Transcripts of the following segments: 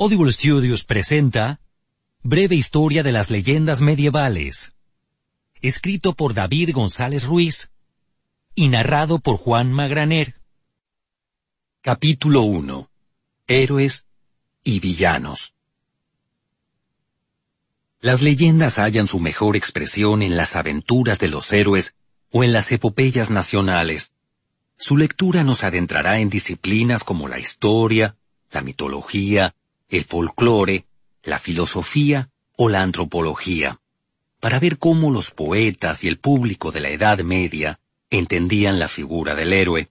Audible Studios presenta Breve Historia de las Leyendas Medievales. Escrito por David González Ruiz y narrado por Juan Magraner. Capítulo 1. Héroes y villanos. Las leyendas hallan su mejor expresión en las aventuras de los héroes o en las epopeyas nacionales. Su lectura nos adentrará en disciplinas como la historia, la mitología, el folclore, la filosofía o la antropología, para ver cómo los poetas y el público de la Edad Media entendían la figura del héroe.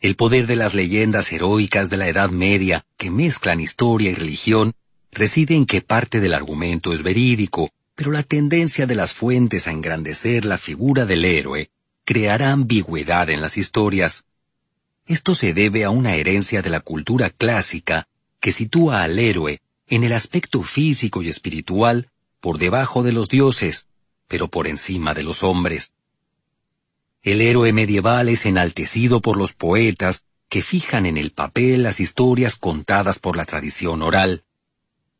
El poder de las leyendas heroicas de la Edad Media, que mezclan historia y religión, reside en que parte del argumento es verídico, pero la tendencia de las fuentes a engrandecer la figura del héroe creará ambigüedad en las historias. Esto se debe a una herencia de la cultura clásica que sitúa al héroe en el aspecto físico y espiritual por debajo de los dioses, pero por encima de los hombres. El héroe medieval es enaltecido por los poetas que fijan en el papel las historias contadas por la tradición oral.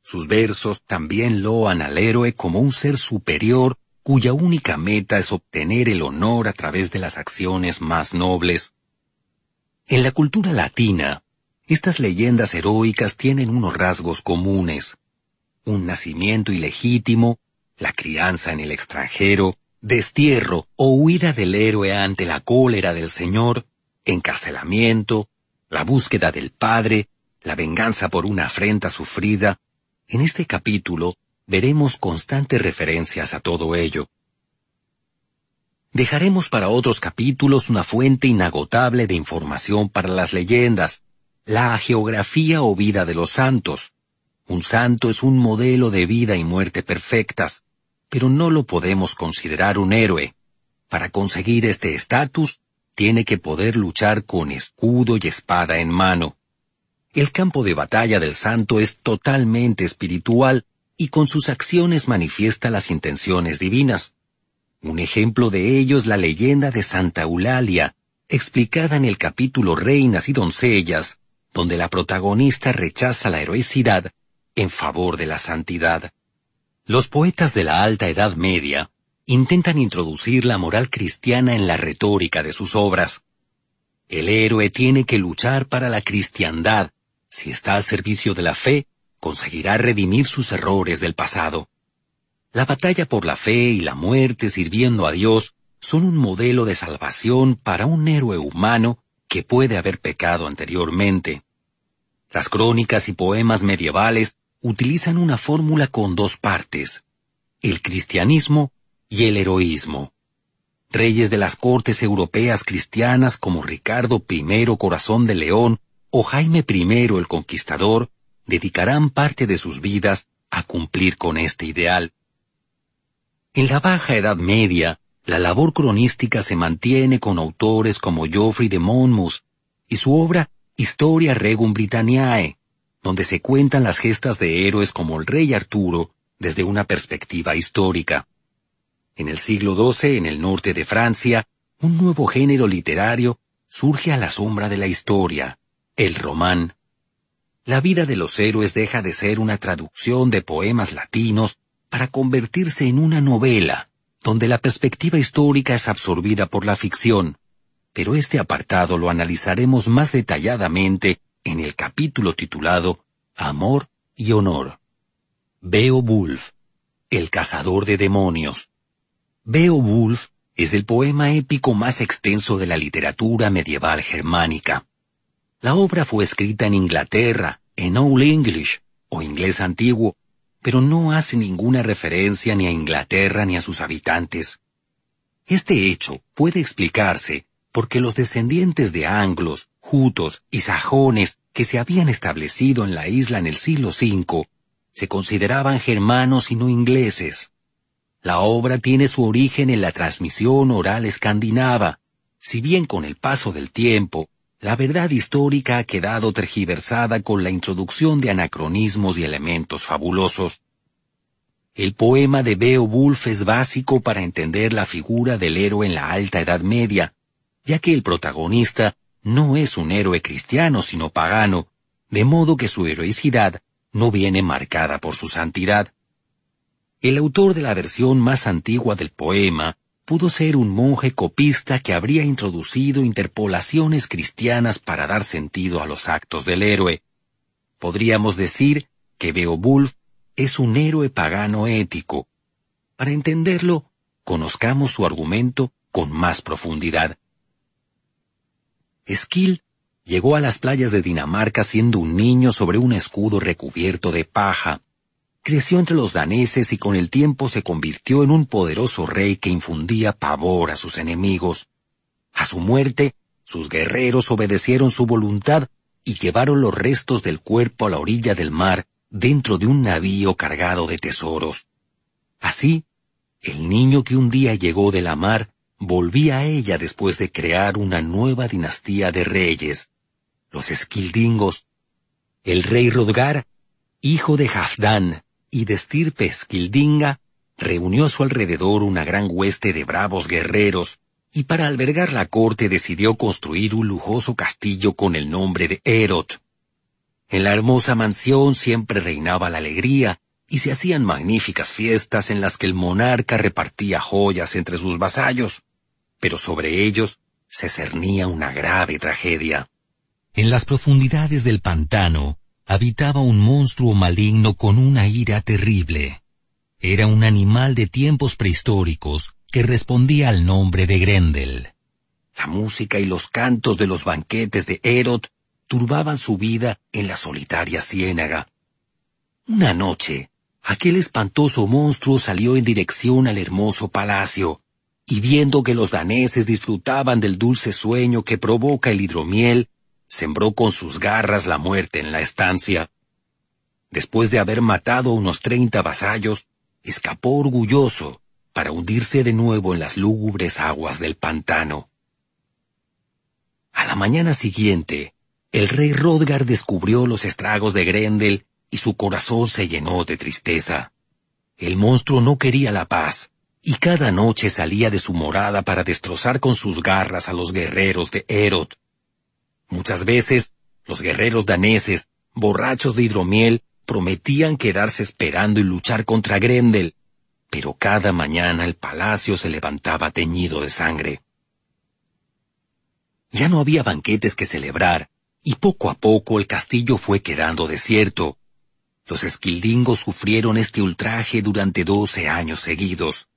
Sus versos también loan al héroe como un ser superior cuya única meta es obtener el honor a través de las acciones más nobles. En la cultura latina, estas leyendas heroicas tienen unos rasgos comunes. Un nacimiento ilegítimo, la crianza en el extranjero, destierro o huida del héroe ante la cólera del Señor, encarcelamiento, la búsqueda del Padre, la venganza por una afrenta sufrida, en este capítulo veremos constantes referencias a todo ello. Dejaremos para otros capítulos una fuente inagotable de información para las leyendas, la geografía o vida de los santos. Un santo es un modelo de vida y muerte perfectas, pero no lo podemos considerar un héroe. Para conseguir este estatus, tiene que poder luchar con escudo y espada en mano. El campo de batalla del santo es totalmente espiritual y con sus acciones manifiesta las intenciones divinas. Un ejemplo de ello es la leyenda de Santa Eulalia, explicada en el capítulo Reinas y Doncellas, donde la protagonista rechaza la heroicidad en favor de la santidad. Los poetas de la Alta Edad Media intentan introducir la moral cristiana en la retórica de sus obras. El héroe tiene que luchar para la cristiandad. Si está al servicio de la fe, conseguirá redimir sus errores del pasado. La batalla por la fe y la muerte sirviendo a Dios son un modelo de salvación para un héroe humano que puede haber pecado anteriormente. Las crónicas y poemas medievales utilizan una fórmula con dos partes, el cristianismo y el heroísmo. Reyes de las cortes europeas cristianas como Ricardo I Corazón de León o Jaime I el Conquistador dedicarán parte de sus vidas a cumplir con este ideal. En la Baja Edad Media, la labor cronística se mantiene con autores como Geoffrey de Monmouth y su obra Historia Regum Britanniae, donde se cuentan las gestas de héroes como el rey Arturo desde una perspectiva histórica. En el siglo XII, en el norte de Francia, un nuevo género literario surge a la sombra de la historia, el román. La vida de los héroes deja de ser una traducción de poemas latinos para convertirse en una novela, donde la perspectiva histórica es absorbida por la ficción. Pero este apartado lo analizaremos más detalladamente en el capítulo titulado Amor y Honor. Beowulf, el cazador de demonios. Beowulf es el poema épico más extenso de la literatura medieval germánica. La obra fue escrita en Inglaterra, en Old English, o inglés antiguo, pero no hace ninguna referencia ni a Inglaterra ni a sus habitantes. Este hecho puede explicarse porque los descendientes de anglos, jutos y sajones que se habían establecido en la isla en el siglo V, se consideraban germanos y no ingleses. La obra tiene su origen en la transmisión oral escandinava, si bien con el paso del tiempo, la verdad histórica ha quedado tergiversada con la introducción de anacronismos y elementos fabulosos. El poema de Beowulf es básico para entender la figura del héroe en la Alta Edad Media, ya que el protagonista no es un héroe cristiano sino pagano, de modo que su heroicidad no viene marcada por su santidad. El autor de la versión más antigua del poema pudo ser un monje copista que habría introducido interpolaciones cristianas para dar sentido a los actos del héroe. Podríamos decir que Beowulf es un héroe pagano ético. Para entenderlo, conozcamos su argumento con más profundidad. Skill llegó a las playas de Dinamarca siendo un niño sobre un escudo recubierto de paja. Creció entre los daneses y con el tiempo se convirtió en un poderoso rey que infundía pavor a sus enemigos. A su muerte, sus guerreros obedecieron su voluntad y llevaron los restos del cuerpo a la orilla del mar dentro de un navío cargado de tesoros. Así, el niño que un día llegó de la mar volvía a ella después de crear una nueva dinastía de reyes, los Esquildingos. El rey Rodgar, hijo de Halfdan, y de estirpe esquildinga, reunió a su alrededor una gran hueste de bravos guerreros, y para albergar la corte decidió construir un lujoso castillo con el nombre de Erot. En la hermosa mansión siempre reinaba la alegría, y se hacían magníficas fiestas en las que el monarca repartía joyas entre sus vasallos, pero sobre ellos se cernía una grave tragedia. En las profundidades del pantano, habitaba un monstruo maligno con una ira terrible. Era un animal de tiempos prehistóricos que respondía al nombre de Grendel. La música y los cantos de los banquetes de Herod turbaban su vida en la solitaria ciénaga. Una noche, aquel espantoso monstruo salió en dirección al hermoso palacio, y viendo que los daneses disfrutaban del dulce sueño que provoca el hidromiel, sembró con sus garras la muerte en la estancia. Después de haber matado a unos treinta vasallos, escapó orgulloso para hundirse de nuevo en las lúgubres aguas del pantano. A la mañana siguiente, el rey Rodgar descubrió los estragos de Grendel y su corazón se llenó de tristeza. El monstruo no quería la paz, y cada noche salía de su morada para destrozar con sus garras a los guerreros de Herod, Muchas veces, los guerreros daneses, borrachos de hidromiel, prometían quedarse esperando y luchar contra Grendel, pero cada mañana el palacio se levantaba teñido de sangre. Ya no había banquetes que celebrar, y poco a poco el castillo fue quedando desierto. Los esquildingos sufrieron este ultraje durante doce años seguidos.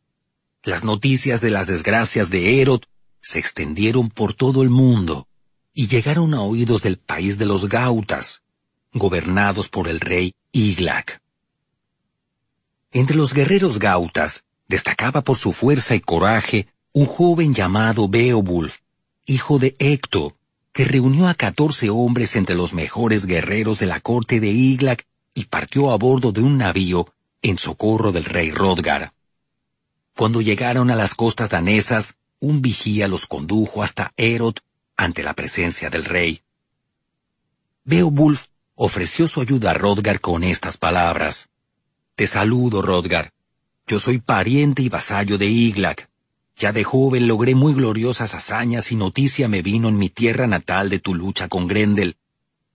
Las noticias de las desgracias de Herod se extendieron por todo el mundo y llegaron a oídos del país de los Gautas, gobernados por el rey Iglac. Entre los guerreros Gautas destacaba por su fuerza y coraje un joven llamado Beowulf, hijo de Ecto, que reunió a catorce hombres entre los mejores guerreros de la corte de Iglac y partió a bordo de un navío en socorro del rey Rodgar. Cuando llegaron a las costas danesas, un vigía los condujo hasta Erot ante la presencia del rey. Beowulf ofreció su ayuda a Rodgar con estas palabras. Te saludo, Rodgar. Yo soy pariente y vasallo de Iglac. Ya de joven logré muy gloriosas hazañas y noticia me vino en mi tierra natal de tu lucha con Grendel.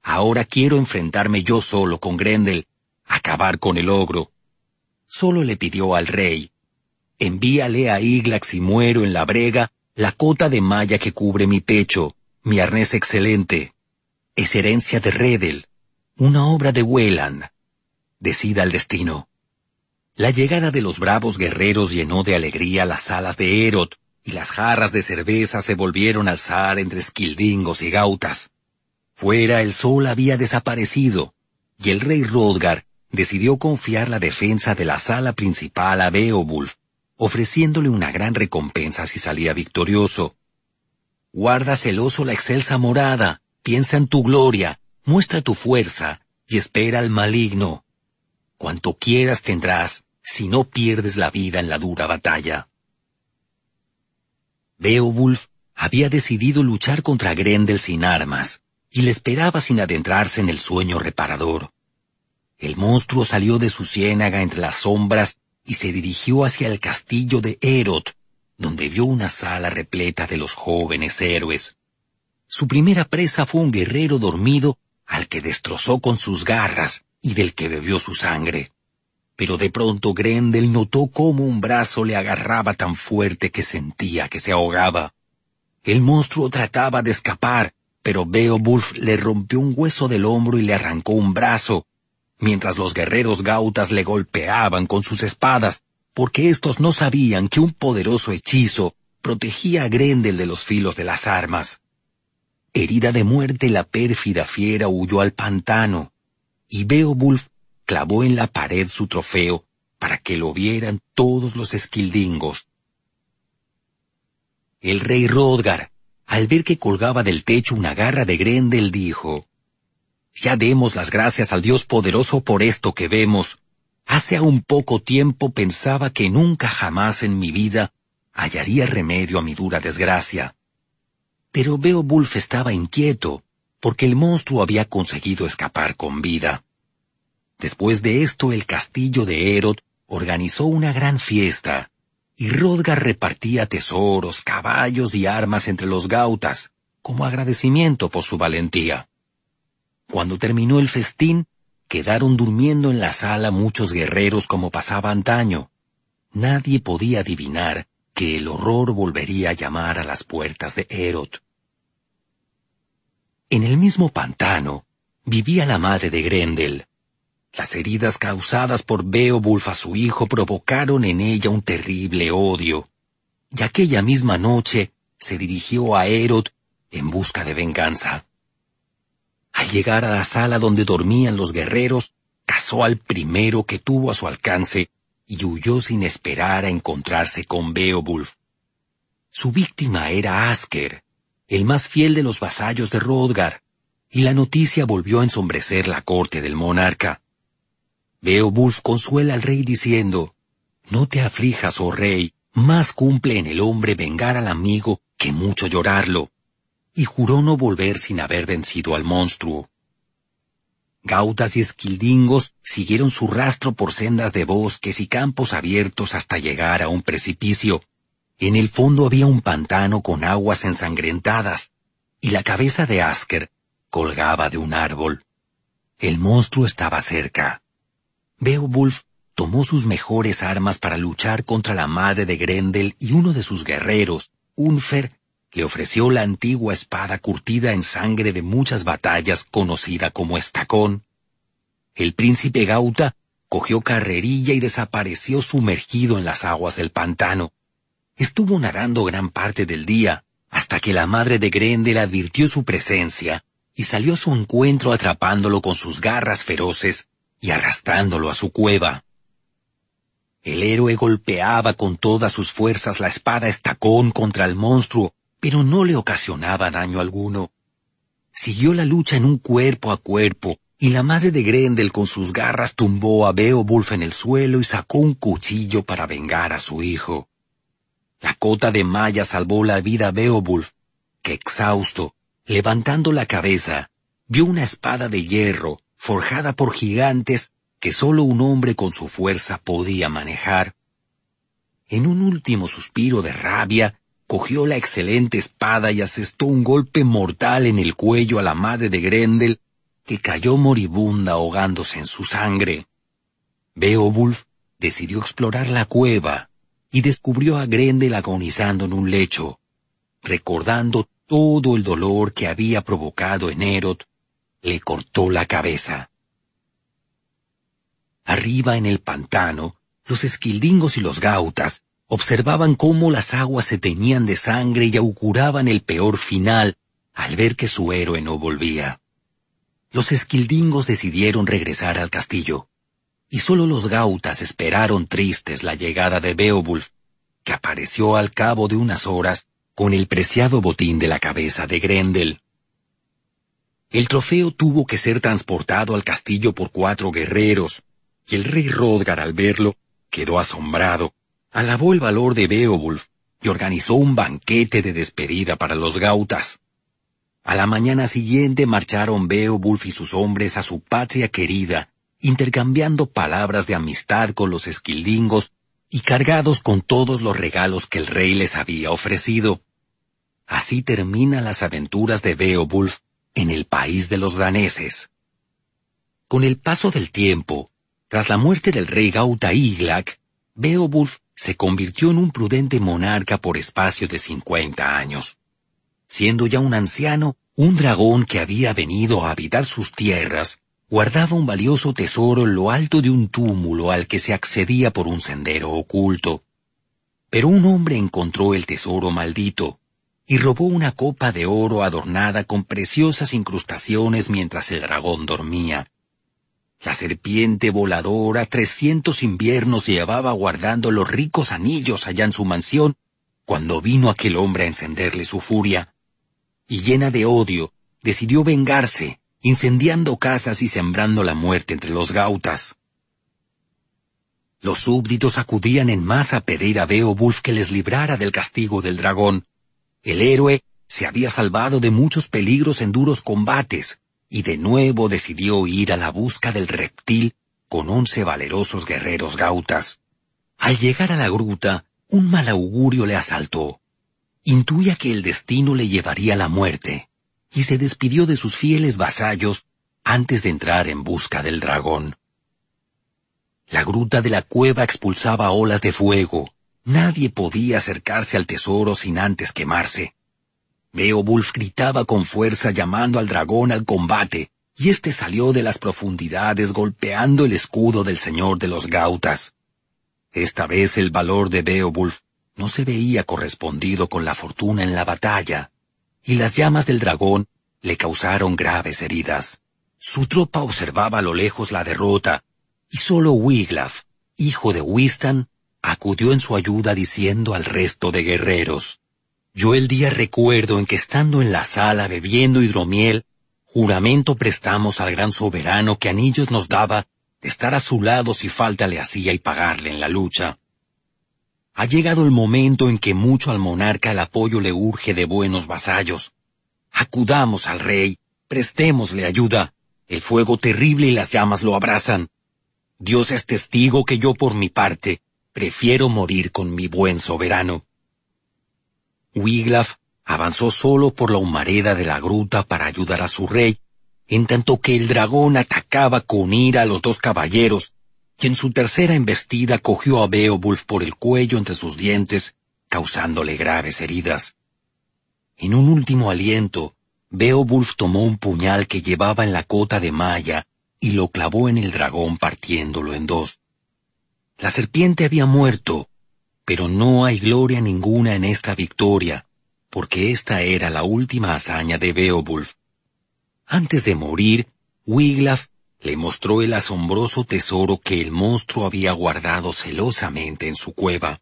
Ahora quiero enfrentarme yo solo con Grendel, acabar con el ogro. Solo le pidió al rey, envíale a Iglac si muero en la brega la cota de malla que cubre mi pecho, mi arnés excelente, es herencia de Redel, una obra de Wieland. Decida el destino. La llegada de los bravos guerreros llenó de alegría las salas de Erot, y las jarras de cerveza se volvieron a alzar entre esquildingos y gautas. Fuera el sol había desaparecido, y el rey Rodgar decidió confiar la defensa de la sala principal a Beowulf, ofreciéndole una gran recompensa si salía victorioso. Guarda celoso la excelsa morada, piensa en tu gloria, muestra tu fuerza y espera al maligno. Cuanto quieras tendrás si no pierdes la vida en la dura batalla. Beowulf había decidido luchar contra Grendel sin armas, y le esperaba sin adentrarse en el sueño reparador. El monstruo salió de su ciénaga entre las sombras y se dirigió hacia el castillo de Erot, donde vio una sala repleta de los jóvenes héroes. Su primera presa fue un guerrero dormido al que destrozó con sus garras y del que bebió su sangre. Pero de pronto Grendel notó cómo un brazo le agarraba tan fuerte que sentía que se ahogaba. El monstruo trataba de escapar, pero Beowulf le rompió un hueso del hombro y le arrancó un brazo, mientras los guerreros gautas le golpeaban con sus espadas, porque éstos no sabían que un poderoso hechizo protegía a Grendel de los filos de las armas. Herida de muerte, la pérfida fiera huyó al pantano, y Beowulf clavó en la pared su trofeo para que lo vieran todos los esquildingos. El rey Rodgar, al ver que colgaba del techo una garra de Grendel, dijo, Ya demos las gracias al Dios poderoso por esto que vemos. Hace aún poco tiempo pensaba que nunca jamás en mi vida hallaría remedio a mi dura desgracia. Pero Beowulf estaba inquieto, porque el monstruo había conseguido escapar con vida. Después de esto el castillo de Herod organizó una gran fiesta, y Rodgar repartía tesoros, caballos y armas entre los gautas, como agradecimiento por su valentía. Cuando terminó el festín, quedaron durmiendo en la sala muchos guerreros como pasaba antaño. Nadie podía adivinar que el horror volvería a llamar a las puertas de Herod. En el mismo pantano vivía la madre de Grendel. Las heridas causadas por Beowulf a su hijo provocaron en ella un terrible odio, y aquella misma noche se dirigió a Herod en busca de venganza. Al llegar a la sala donde dormían los guerreros, cazó al primero que tuvo a su alcance y huyó sin esperar a encontrarse con Beowulf. Su víctima era Asker, el más fiel de los vasallos de Rodgar, y la noticia volvió a ensombrecer la corte del monarca. Beowulf consuela al rey diciendo, No te aflijas, oh rey, más cumple en el hombre vengar al amigo que mucho llorarlo. Y juró no volver sin haber vencido al monstruo. Gautas y esquildingos siguieron su rastro por sendas de bosques y campos abiertos hasta llegar a un precipicio. En el fondo había un pantano con aguas ensangrentadas, y la cabeza de Asker colgaba de un árbol. El monstruo estaba cerca. Beowulf tomó sus mejores armas para luchar contra la madre de Grendel y uno de sus guerreros, Unfer, le ofreció la antigua espada curtida en sangre de muchas batallas conocida como estacón. El príncipe Gauta cogió carrerilla y desapareció sumergido en las aguas del pantano. Estuvo nadando gran parte del día, hasta que la madre de Grendel advirtió su presencia y salió a su encuentro atrapándolo con sus garras feroces y arrastrándolo a su cueva. El héroe golpeaba con todas sus fuerzas la espada estacón contra el monstruo, pero no le ocasionaba daño alguno. Siguió la lucha en un cuerpo a cuerpo, y la madre de Grendel con sus garras tumbó a Beowulf en el suelo y sacó un cuchillo para vengar a su hijo. La cota de malla salvó la vida a Beowulf, que exhausto, levantando la cabeza, vio una espada de hierro, forjada por gigantes, que sólo un hombre con su fuerza podía manejar. En un último suspiro de rabia, cogió la excelente espada y asestó un golpe mortal en el cuello a la madre de Grendel, que cayó moribunda ahogándose en su sangre. Beowulf decidió explorar la cueva y descubrió a Grendel agonizando en un lecho, recordando todo el dolor que había provocado en Herod, le cortó la cabeza. Arriba en el pantano, los esquildingos y los gautas observaban cómo las aguas se teñían de sangre y auguraban el peor final al ver que su héroe no volvía. Los esquildingos decidieron regresar al castillo, y solo los gautas esperaron tristes la llegada de Beowulf, que apareció al cabo de unas horas con el preciado botín de la cabeza de Grendel. El trofeo tuvo que ser transportado al castillo por cuatro guerreros, y el rey Rodgar al verlo quedó asombrado, alabó el valor de Beowulf y organizó un banquete de despedida para los gautas. A la mañana siguiente marcharon Beowulf y sus hombres a su patria querida, intercambiando palabras de amistad con los esquildingos y cargados con todos los regalos que el rey les había ofrecido. Así terminan las aventuras de Beowulf en el país de los daneses. Con el paso del tiempo, tras la muerte del rey Gauta Iglak, Beowulf se convirtió en un prudente monarca por espacio de cincuenta años. Siendo ya un anciano, un dragón que había venido a habitar sus tierras guardaba un valioso tesoro en lo alto de un túmulo al que se accedía por un sendero oculto. Pero un hombre encontró el tesoro maldito y robó una copa de oro adornada con preciosas incrustaciones mientras el dragón dormía. La serpiente voladora trescientos inviernos llevaba guardando los ricos anillos allá en su mansión, cuando vino aquel hombre a encenderle su furia. Y llena de odio, decidió vengarse, incendiando casas y sembrando la muerte entre los gautas. Los súbditos acudían en masa a pedir a Beowulf que les librara del castigo del dragón, el héroe se había salvado de muchos peligros en duros combates, y de nuevo decidió ir a la busca del reptil con once valerosos guerreros gautas. Al llegar a la gruta, un mal augurio le asaltó. Intuía que el destino le llevaría a la muerte, y se despidió de sus fieles vasallos antes de entrar en busca del dragón. La gruta de la cueva expulsaba olas de fuego, Nadie podía acercarse al tesoro sin antes quemarse. Beowulf gritaba con fuerza llamando al dragón al combate, y éste salió de las profundidades golpeando el escudo del señor de los gautas. Esta vez el valor de Beowulf no se veía correspondido con la fortuna en la batalla, y las llamas del dragón le causaron graves heridas. Su tropa observaba a lo lejos la derrota, y solo Wiglaf, hijo de Wistan, acudió en su ayuda diciendo al resto de guerreros, Yo el día recuerdo en que estando en la sala bebiendo hidromiel, juramento prestamos al gran soberano que anillos nos daba de estar a su lado si falta le hacía y pagarle en la lucha. Ha llegado el momento en que mucho al monarca el apoyo le urge de buenos vasallos. Acudamos al rey, prestémosle ayuda. El fuego terrible y las llamas lo abrazan. Dios es testigo que yo por mi parte Prefiero morir con mi buen soberano. Wiglaf avanzó solo por la humareda de la gruta para ayudar a su rey, en tanto que el dragón atacaba con ira a los dos caballeros, y en su tercera embestida cogió a Beowulf por el cuello entre sus dientes, causándole graves heridas. En un último aliento, Beowulf tomó un puñal que llevaba en la cota de malla y lo clavó en el dragón partiéndolo en dos. La serpiente había muerto, pero no hay gloria ninguna en esta victoria, porque esta era la última hazaña de Beowulf. Antes de morir, Wiglaf le mostró el asombroso tesoro que el monstruo había guardado celosamente en su cueva.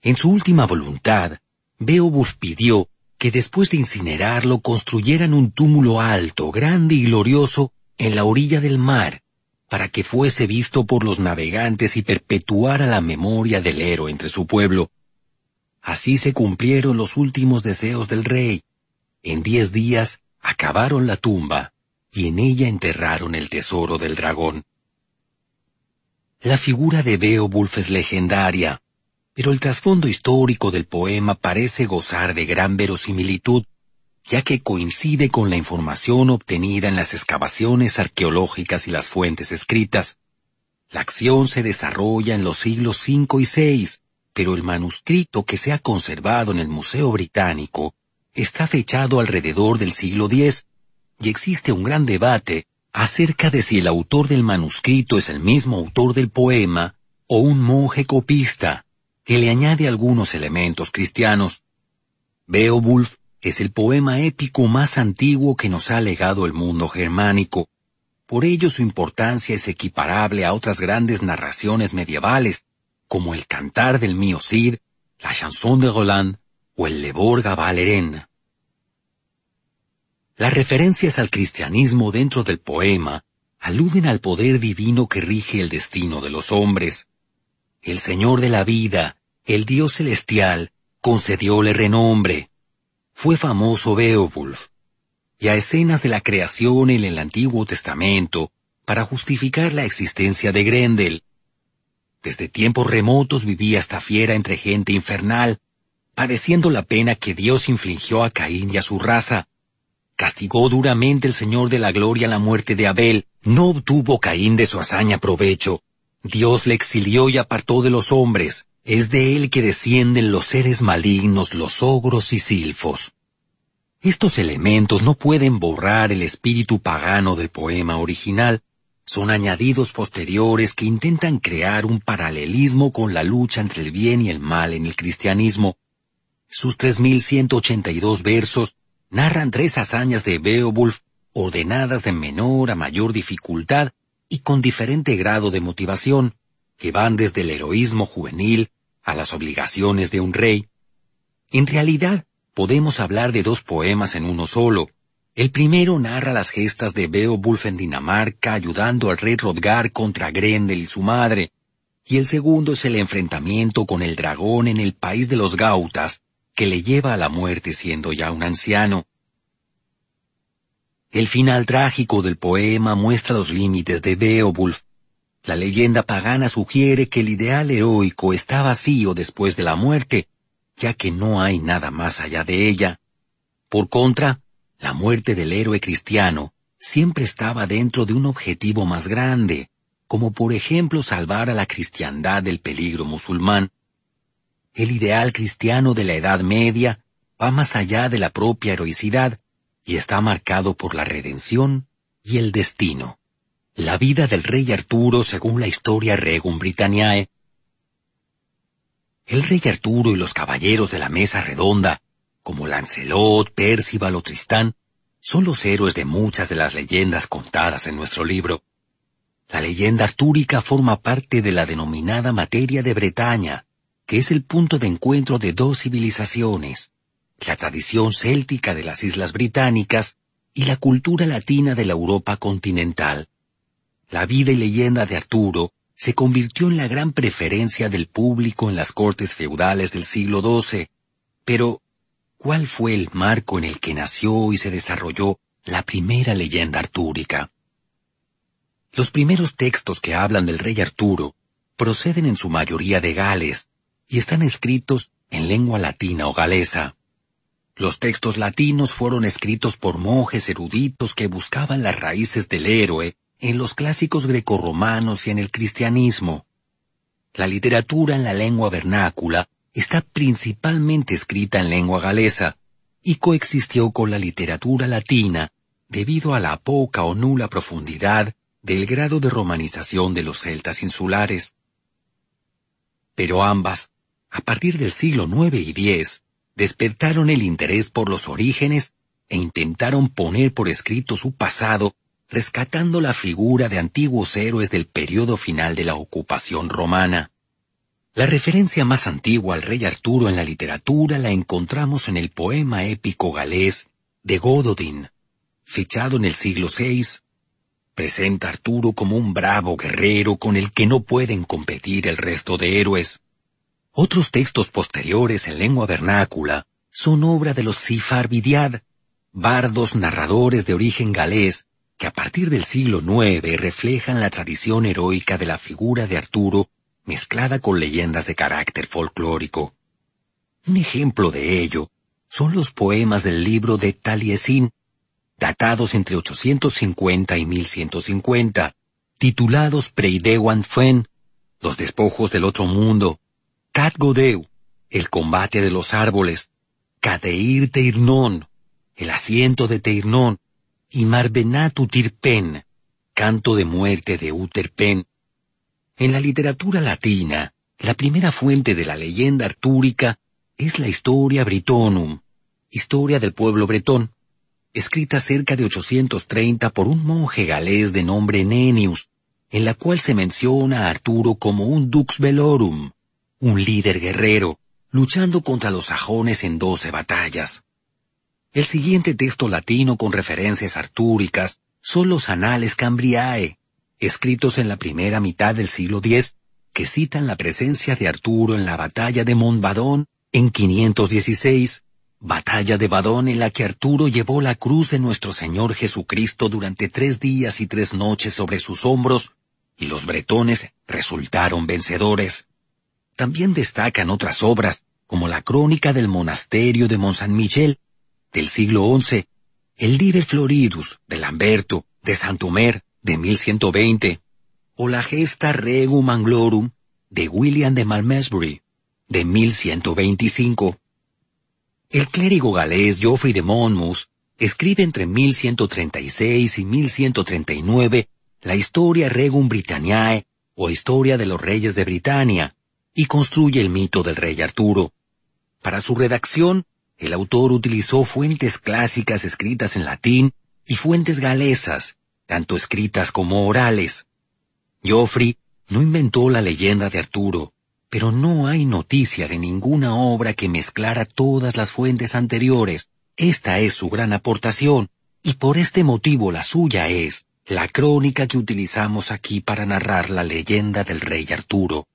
En su última voluntad, Beowulf pidió que después de incinerarlo construyeran un túmulo alto, grande y glorioso en la orilla del mar, para que fuese visto por los navegantes y perpetuara la memoria del héroe entre su pueblo. Así se cumplieron los últimos deseos del rey. En diez días acabaron la tumba y en ella enterraron el tesoro del dragón. La figura de Beowulf es legendaria, pero el trasfondo histórico del poema parece gozar de gran verosimilitud ya que coincide con la información obtenida en las excavaciones arqueológicas y las fuentes escritas. La acción se desarrolla en los siglos V y VI, pero el manuscrito que se ha conservado en el Museo Británico está fechado alrededor del siglo X, y existe un gran debate acerca de si el autor del manuscrito es el mismo autor del poema o un monje copista, que le añade algunos elementos cristianos. Beowulf es el poema épico más antiguo que nos ha legado el mundo germánico. Por ello su importancia es equiparable a otras grandes narraciones medievales, como el Cantar del Mío Cid, la Chanson de Roland o el Leborga Valeren. Las referencias al cristianismo dentro del poema aluden al poder divino que rige el destino de los hombres. El Señor de la vida, el Dios celestial, concedióle renombre. Fue famoso Beowulf. Y a escenas de la creación en el Antiguo Testamento para justificar la existencia de Grendel. Desde tiempos remotos vivía esta fiera entre gente infernal, padeciendo la pena que Dios infligió a Caín y a su raza. Castigó duramente el Señor de la Gloria la muerte de Abel. No obtuvo Caín de su hazaña provecho. Dios le exilió y apartó de los hombres. Es de él que descienden los seres malignos, los ogros y silfos. Estos elementos no pueden borrar el espíritu pagano del poema original, son añadidos posteriores que intentan crear un paralelismo con la lucha entre el bien y el mal en el cristianismo. Sus 3.182 versos narran tres hazañas de Beowulf ordenadas de menor a mayor dificultad y con diferente grado de motivación, que van desde el heroísmo juvenil a las obligaciones de un rey. En realidad, podemos hablar de dos poemas en uno solo, el primero narra las gestas de Beowulf en Dinamarca ayudando al rey Rodgar contra Grendel y su madre, y el segundo es el enfrentamiento con el dragón en el país de los Gautas, que le lleva a la muerte siendo ya un anciano. El final trágico del poema muestra los límites de Beowulf. La leyenda pagana sugiere que el ideal heroico está vacío después de la muerte, ya que no hay nada más allá de ella. Por contra, la muerte del héroe cristiano siempre estaba dentro de un objetivo más grande, como por ejemplo salvar a la cristiandad del peligro musulmán. El ideal cristiano de la Edad Media va más allá de la propia heroicidad y está marcado por la redención y el destino. La vida del rey Arturo según la historia Regum Britanniae. El rey Arturo y los caballeros de la mesa redonda como Lancelot, Percival o Tristán, son los héroes de muchas de las leyendas contadas en nuestro libro. La leyenda artúrica forma parte de la denominada materia de Bretaña, que es el punto de encuentro de dos civilizaciones, la tradición céltica de las islas británicas y la cultura latina de la Europa continental. La vida y leyenda de Arturo se convirtió en la gran preferencia del público en las cortes feudales del siglo XII, pero cuál fue el marco en el que nació y se desarrolló la primera leyenda artúrica. Los primeros textos que hablan del rey Arturo proceden en su mayoría de Gales y están escritos en lengua latina o galesa. Los textos latinos fueron escritos por monjes eruditos que buscaban las raíces del héroe en los clásicos grecorromanos y en el cristianismo. La literatura en la lengua vernácula está principalmente escrita en lengua galesa y coexistió con la literatura latina debido a la poca o nula profundidad del grado de romanización de los celtas insulares. Pero ambas, a partir del siglo IX y X, despertaron el interés por los orígenes e intentaron poner por escrito su pasado, rescatando la figura de antiguos héroes del periodo final de la ocupación romana. La referencia más antigua al rey Arturo en la literatura la encontramos en el poema épico galés de Gododin, fechado en el siglo VI. Presenta a Arturo como un bravo guerrero con el que no pueden competir el resto de héroes. Otros textos posteriores en lengua vernácula son obra de los Sifarbidiad, bardos narradores de origen galés que a partir del siglo IX reflejan la tradición heroica de la figura de Arturo mezclada con leyendas de carácter folclórico. Un ejemplo de ello son los poemas del libro de Taliesin, datados entre 850 y 1150, titulados Preidewan Fuen, Los despojos del otro mundo, Cat Godeu, El combate de los árboles, Cadeir Teirnón, El asiento de Teirnón, y Marbenatu Tirpen, Canto de muerte de Uterpen, en la literatura latina, la primera fuente de la leyenda artúrica es la Historia Britonum, historia del pueblo bretón, escrita cerca de 830 por un monje galés de nombre Nenius, en la cual se menciona a Arturo como un dux velorum, un líder guerrero, luchando contra los sajones en doce batallas. El siguiente texto latino con referencias artúricas son los Anales Cambriae, escritos en la primera mitad del siglo X, que citan la presencia de Arturo en la batalla de Montbadón en 516, batalla de Badón en la que Arturo llevó la cruz de nuestro Señor Jesucristo durante tres días y tres noches sobre sus hombros, y los bretones resultaron vencedores. También destacan otras obras, como la crónica del monasterio de Mont Saint-Michel, del siglo XI, el Liber Floridus de Lamberto, de Santomer, de 1120, o la Gesta Regum Anglorum de William de Malmesbury, de 1125. El clérigo galés Geoffrey de Monmouth escribe entre 1136 y 1139 la Historia Regum Britanniae o Historia de los Reyes de Britania y construye el mito del rey Arturo. Para su redacción, el autor utilizó fuentes clásicas escritas en latín y fuentes galesas, tanto escritas como orales. Geoffrey no inventó la leyenda de Arturo, pero no hay noticia de ninguna obra que mezclara todas las fuentes anteriores. Esta es su gran aportación, y por este motivo la suya es la crónica que utilizamos aquí para narrar la leyenda del rey Arturo.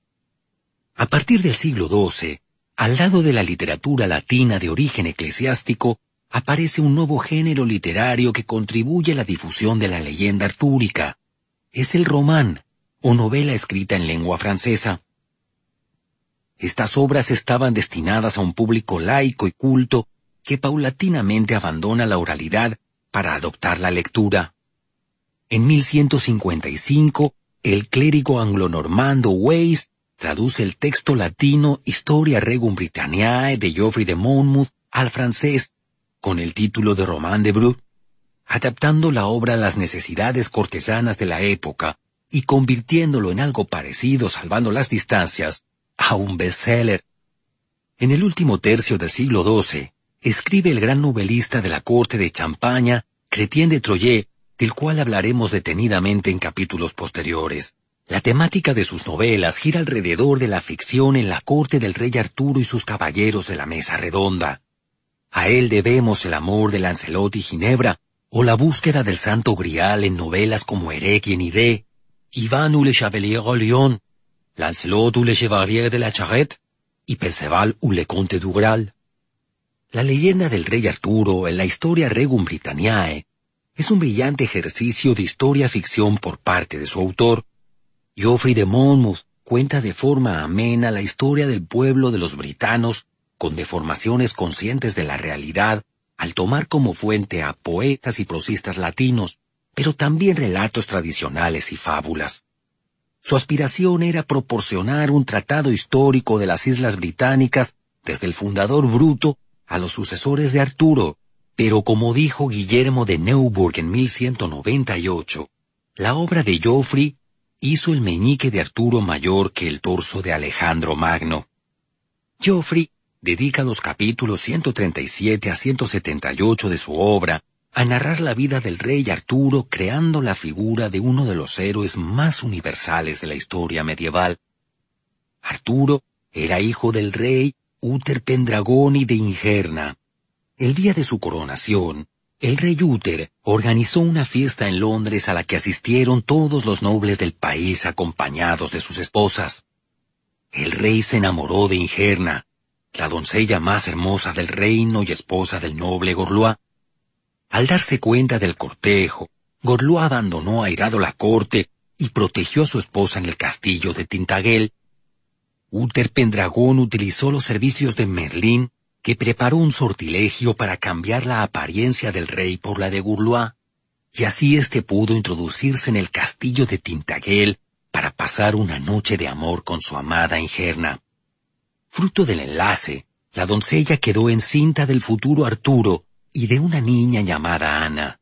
A partir del siglo XII, al lado de la literatura latina de origen eclesiástico, aparece un nuevo género literario que contribuye a la difusión de la leyenda artúrica. Es el román, o novela escrita en lengua francesa. Estas obras estaban destinadas a un público laico y culto que paulatinamente abandona la oralidad para adoptar la lectura. En 1155, el clérigo anglo-normando Weiss traduce el texto latino Historia Regum Britanniae de Geoffrey de Monmouth al francés con el título de Román de Brut, adaptando la obra a las necesidades cortesanas de la época y convirtiéndolo en algo parecido, salvando las distancias, a un bestseller. En el último tercio del siglo XII, escribe el gran novelista de la corte de Champaña, Chrétien de Troyes, del cual hablaremos detenidamente en capítulos posteriores. La temática de sus novelas gira alrededor de la ficción en la corte del rey Arturo y sus caballeros de la mesa redonda. A él debemos el amor de Lancelot y Ginebra, o la búsqueda del santo grial en novelas como Erec y Enidé, Iván ou le Chevalier au Lion, Lancelot ou le Chevalier de la Charrette, y Perceval ou le Comte du Graal. La leyenda del rey Arturo en la historia Regum Britanniae es un brillante ejercicio de historia-ficción por parte de su autor, Geoffrey de Monmouth cuenta de forma amena la historia del pueblo de los britanos con deformaciones conscientes de la realidad al tomar como fuente a poetas y prosistas latinos, pero también relatos tradicionales y fábulas. Su aspiración era proporcionar un tratado histórico de las Islas Británicas desde el fundador Bruto a los sucesores de Arturo, pero como dijo Guillermo de Neuburg en 1198, la obra de Geoffrey hizo el meñique de Arturo mayor que el torso de Alejandro Magno. Geoffrey dedica los capítulos 137 a 178 de su obra a narrar la vida del rey Arturo creando la figura de uno de los héroes más universales de la historia medieval. Arturo era hijo del rey Uther Pendragoni de Ingerna. El día de su coronación, el rey Uther organizó una fiesta en Londres a la que asistieron todos los nobles del país acompañados de sus esposas. El rey se enamoró de Ingerna, la doncella más hermosa del reino y esposa del noble Gorlois. Al darse cuenta del cortejo, Gorlois abandonó airado la corte y protegió a su esposa en el castillo de Tintagel. Uther Pendragón utilizó los servicios de Merlín que preparó un sortilegio para cambiar la apariencia del rey por la de Gourlois, y así éste pudo introducirse en el castillo de Tintagel para pasar una noche de amor con su amada Ingerna. Fruto del enlace, la doncella quedó encinta del futuro Arturo y de una niña llamada Ana.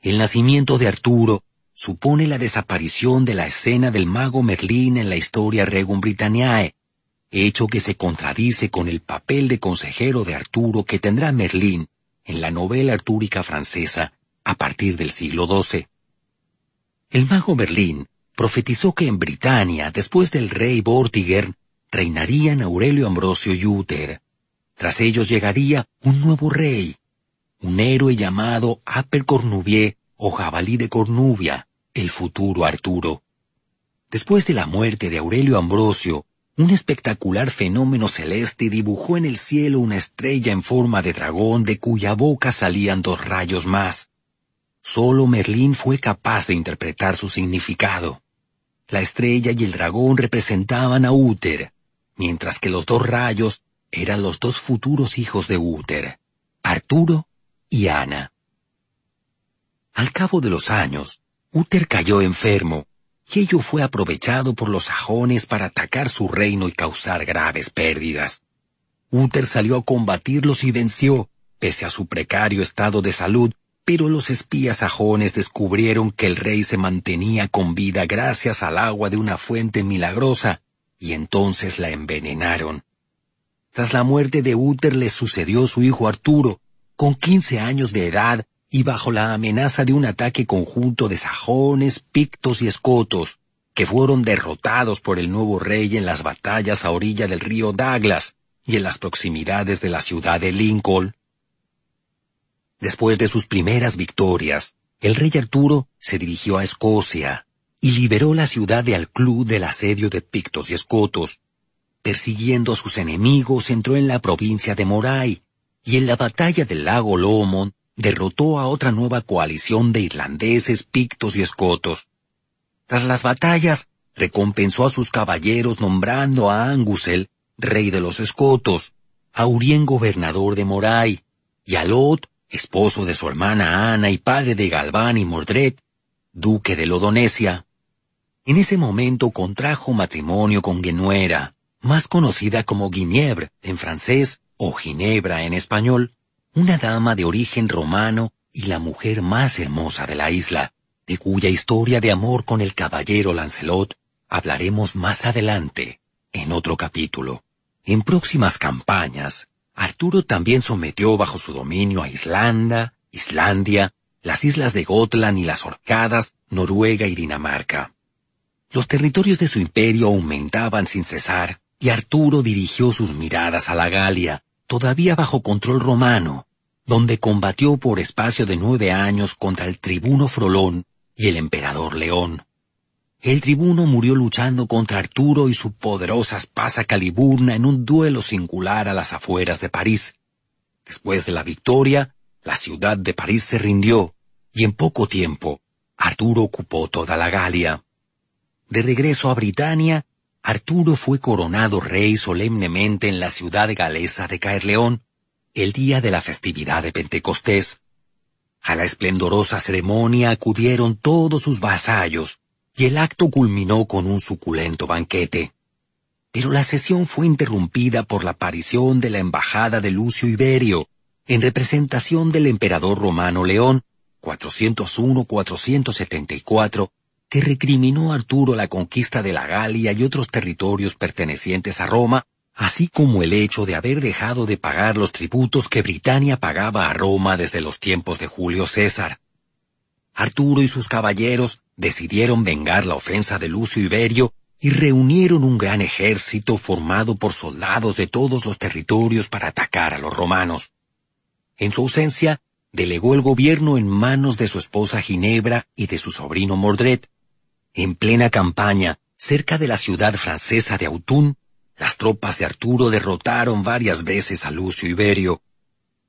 El nacimiento de Arturo supone la desaparición de la escena del mago Merlín en la historia Regum Britanniae, hecho que se contradice con el papel de consejero de Arturo que tendrá Merlín en la novela artúrica francesa a partir del siglo XII. El mago Merlín profetizó que en Britania, después del rey Vortigern, reinarían Aurelio Ambrosio y Uther. Tras ellos llegaría un nuevo rey, un héroe llamado Aper Cornubier o Jabalí de Cornubia, el futuro Arturo. Después de la muerte de Aurelio Ambrosio, un espectacular fenómeno celeste dibujó en el cielo una estrella en forma de dragón de cuya boca salían dos rayos más. Solo Merlín fue capaz de interpretar su significado. La estrella y el dragón representaban a Úter, mientras que los dos rayos eran los dos futuros hijos de Úter, Arturo y Ana. Al cabo de los años, Úter cayó enfermo y ello fue aprovechado por los sajones para atacar su reino y causar graves pérdidas. Uther salió a combatirlos y venció, pese a su precario estado de salud, pero los espías sajones descubrieron que el rey se mantenía con vida gracias al agua de una fuente milagrosa, y entonces la envenenaron. Tras la muerte de Uther le sucedió su hijo Arturo, con quince años de edad y bajo la amenaza de un ataque conjunto de sajones, pictos y escotos, que fueron derrotados por el nuevo rey en las batallas a orilla del río Douglas y en las proximidades de la ciudad de Lincoln. Después de sus primeras victorias, el rey Arturo se dirigió a Escocia y liberó la ciudad de Alclú del asedio de pictos y escotos. Persiguiendo a sus enemigos entró en la provincia de Moray, y en la batalla del lago Lomond derrotó a otra nueva coalición de irlandeses, pictos y escotos. Tras las batallas, recompensó a sus caballeros nombrando a Angusel, rey de los escotos, a Urien gobernador de Moray, y a Lot, esposo de su hermana Ana y padre de Galván y Mordred, duque de Lodonesia. En ese momento contrajo matrimonio con Genuera, más conocida como Guinebre en francés o Ginebra en español, una dama de origen romano y la mujer más hermosa de la isla, de cuya historia de amor con el caballero Lancelot hablaremos más adelante, en otro capítulo. En próximas campañas, Arturo también sometió bajo su dominio a Islanda, Islandia, las islas de Gotland y las Orcadas, Noruega y Dinamarca. Los territorios de su imperio aumentaban sin cesar, y Arturo dirigió sus miradas a la Galia, todavía bajo control romano, donde combatió por espacio de nueve años contra el tribuno Frolón y el emperador León. El tribuno murió luchando contra Arturo y su poderosa espada Caliburna en un duelo singular a las afueras de París. Después de la victoria, la ciudad de París se rindió, y en poco tiempo, Arturo ocupó toda la Galia. De regreso a Britania, Arturo fue coronado rey solemnemente en la ciudad galesa de Caerleón, el día de la festividad de Pentecostés. A la esplendorosa ceremonia acudieron todos sus vasallos, y el acto culminó con un suculento banquete. Pero la sesión fue interrumpida por la aparición de la embajada de Lucio Iberio, en representación del emperador romano León, 401-474, que recriminó Arturo la conquista de la Galia y otros territorios pertenecientes a Roma, así como el hecho de haber dejado de pagar los tributos que Britania pagaba a Roma desde los tiempos de Julio César. Arturo y sus caballeros decidieron vengar la ofensa de Lucio Iberio y reunieron un gran ejército formado por soldados de todos los territorios para atacar a los romanos. En su ausencia, delegó el gobierno en manos de su esposa Ginebra y de su sobrino Mordred, en plena campaña, cerca de la ciudad francesa de Autun, las tropas de Arturo derrotaron varias veces a Lucio Iberio.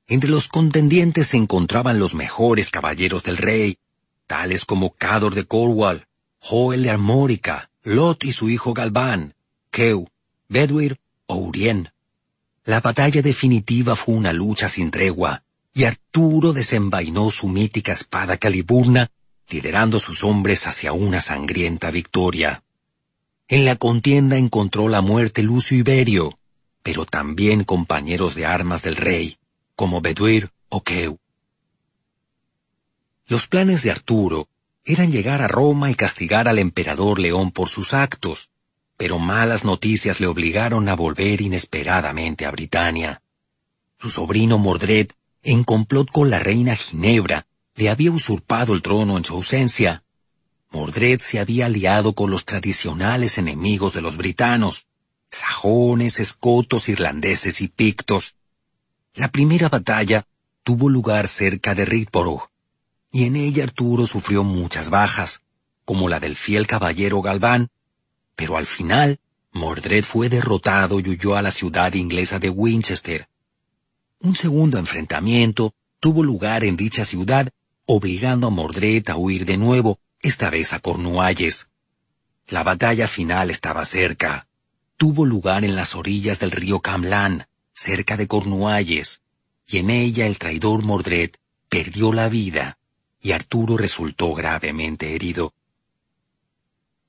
Entre los contendientes se encontraban los mejores caballeros del rey, tales como Cador de Cornwall, Joel de Armórica, Lot y su hijo Galván, Keu, Bedwir o Urien. La batalla definitiva fue una lucha sin tregua, y Arturo desenvainó su mítica espada Caliburna liderando sus hombres hacia una sangrienta victoria. En la contienda encontró la muerte Lucio Iberio, pero también compañeros de armas del rey, como Beduir o Keu. Los planes de Arturo eran llegar a Roma y castigar al emperador León por sus actos, pero malas noticias le obligaron a volver inesperadamente a Britania. Su sobrino Mordred, en complot con la reina Ginebra, le había usurpado el trono en su ausencia. Mordred se había aliado con los tradicionales enemigos de los britanos, sajones, escotos, irlandeses y pictos. La primera batalla tuvo lugar cerca de Rietborough, y en ella Arturo sufrió muchas bajas, como la del fiel caballero Galván, pero al final Mordred fue derrotado y huyó a la ciudad inglesa de Winchester. Un segundo enfrentamiento tuvo lugar en dicha ciudad, obligando a Mordred a huir de nuevo, esta vez a Cornualles. La batalla final estaba cerca. Tuvo lugar en las orillas del río Camlan, cerca de Cornualles, y en ella el traidor Mordred perdió la vida y Arturo resultó gravemente herido.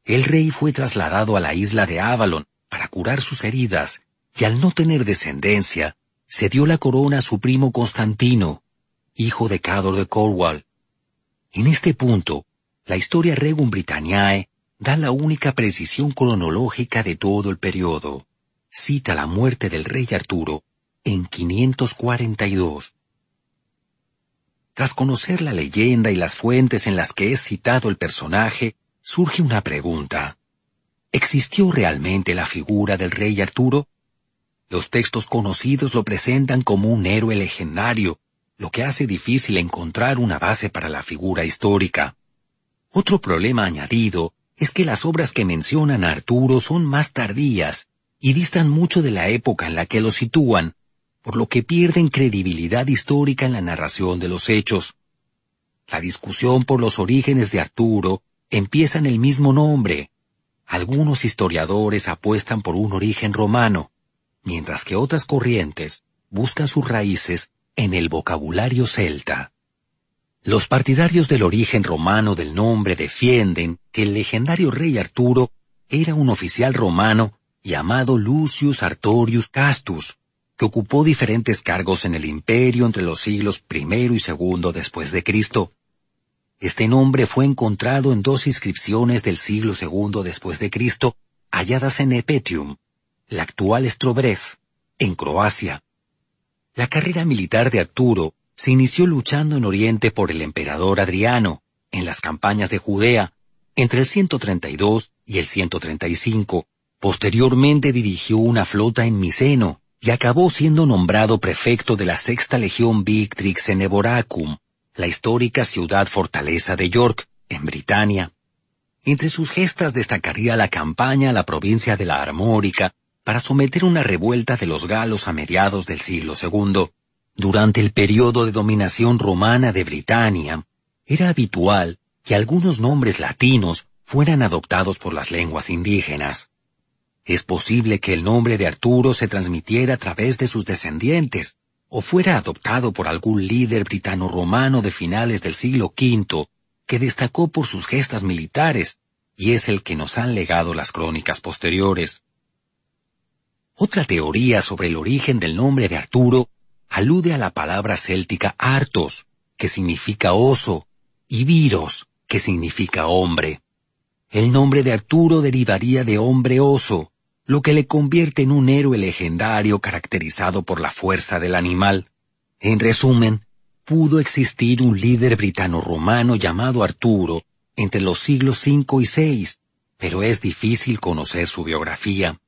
El rey fue trasladado a la isla de Avalon para curar sus heridas y al no tener descendencia, se dio la corona a su primo Constantino, hijo de Cador de Cornwall. En este punto, la historia Regum Britanniae da la única precisión cronológica de todo el periodo. Cita la muerte del rey Arturo en 542. Tras conocer la leyenda y las fuentes en las que es citado el personaje, surge una pregunta. ¿Existió realmente la figura del rey Arturo? Los textos conocidos lo presentan como un héroe legendario, lo que hace difícil encontrar una base para la figura histórica. Otro problema añadido es que las obras que mencionan a Arturo son más tardías y distan mucho de la época en la que lo sitúan, por lo que pierden credibilidad histórica en la narración de los hechos. La discusión por los orígenes de Arturo empieza en el mismo nombre. Algunos historiadores apuestan por un origen romano, mientras que otras corrientes buscan sus raíces en el vocabulario celta. Los partidarios del origen romano del nombre defienden que el legendario rey Arturo era un oficial romano llamado Lucius Artorius Castus, que ocupó diferentes cargos en el imperio entre los siglos I y II después de Cristo. Este nombre fue encontrado en dos inscripciones del siglo II después de Cristo, halladas en Epetium, la actual Strobrez, en Croacia. La carrera militar de Arturo se inició luchando en Oriente por el emperador Adriano, en las campañas de Judea, entre el 132 y el 135. Posteriormente dirigió una flota en Miceno, y acabó siendo nombrado prefecto de la sexta legión Victrix en Eboracum, la histórica ciudad fortaleza de York, en Britania. Entre sus gestas destacaría la campaña a la provincia de la Armórica para someter una revuelta de los galos a mediados del siglo II. Durante el periodo de dominación romana de Britania, era habitual que algunos nombres latinos fueran adoptados por las lenguas indígenas. Es posible que el nombre de Arturo se transmitiera a través de sus descendientes, o fuera adoptado por algún líder britano-romano de finales del siglo V, que destacó por sus gestas militares, y es el que nos han legado las crónicas posteriores. Otra teoría sobre el origen del nombre de Arturo alude a la palabra céltica Artos, que significa oso, y Viros, que significa hombre. El nombre de Arturo derivaría de hombre oso, lo que le convierte en un héroe legendario caracterizado por la fuerza del animal. En resumen, pudo existir un líder britano-romano llamado Arturo entre los siglos V y VI, pero es difícil conocer su biografía.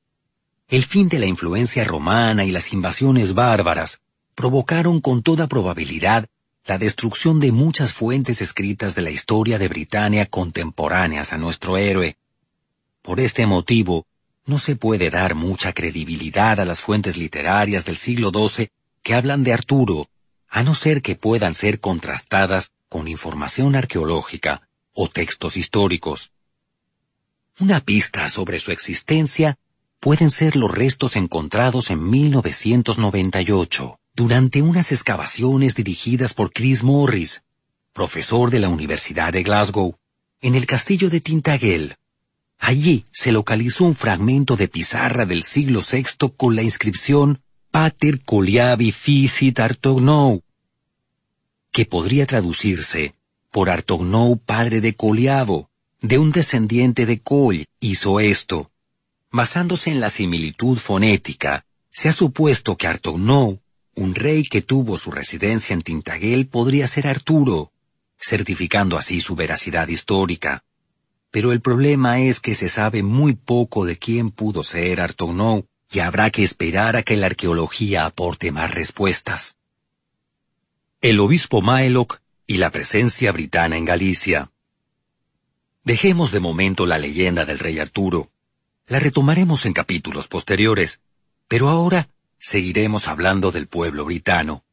El fin de la influencia romana y las invasiones bárbaras provocaron con toda probabilidad la destrucción de muchas fuentes escritas de la historia de Britania contemporáneas a nuestro héroe. Por este motivo, no se puede dar mucha credibilidad a las fuentes literarias del siglo XII que hablan de Arturo, a no ser que puedan ser contrastadas con información arqueológica o textos históricos. Una pista sobre su existencia pueden ser los restos encontrados en 1998 durante unas excavaciones dirigidas por Chris Morris, profesor de la Universidad de Glasgow, en el castillo de Tintagel, Allí se localizó un fragmento de pizarra del siglo VI con la inscripción Pater Coliavi Ficit Artognou, que podría traducirse por Artognou padre de Coliavo, de un descendiente de Col hizo esto. Basándose en la similitud fonética, se ha supuesto que Artognou, un rey que tuvo su residencia en Tintaguel, podría ser Arturo, certificando así su veracidad histórica pero el problema es que se sabe muy poco de quién pudo ser Artognou y habrá que esperar a que la arqueología aporte más respuestas. El obispo Maeloc y la presencia britana en Galicia. Dejemos de momento la leyenda del rey Arturo. La retomaremos en capítulos posteriores, pero ahora seguiremos hablando del pueblo britano.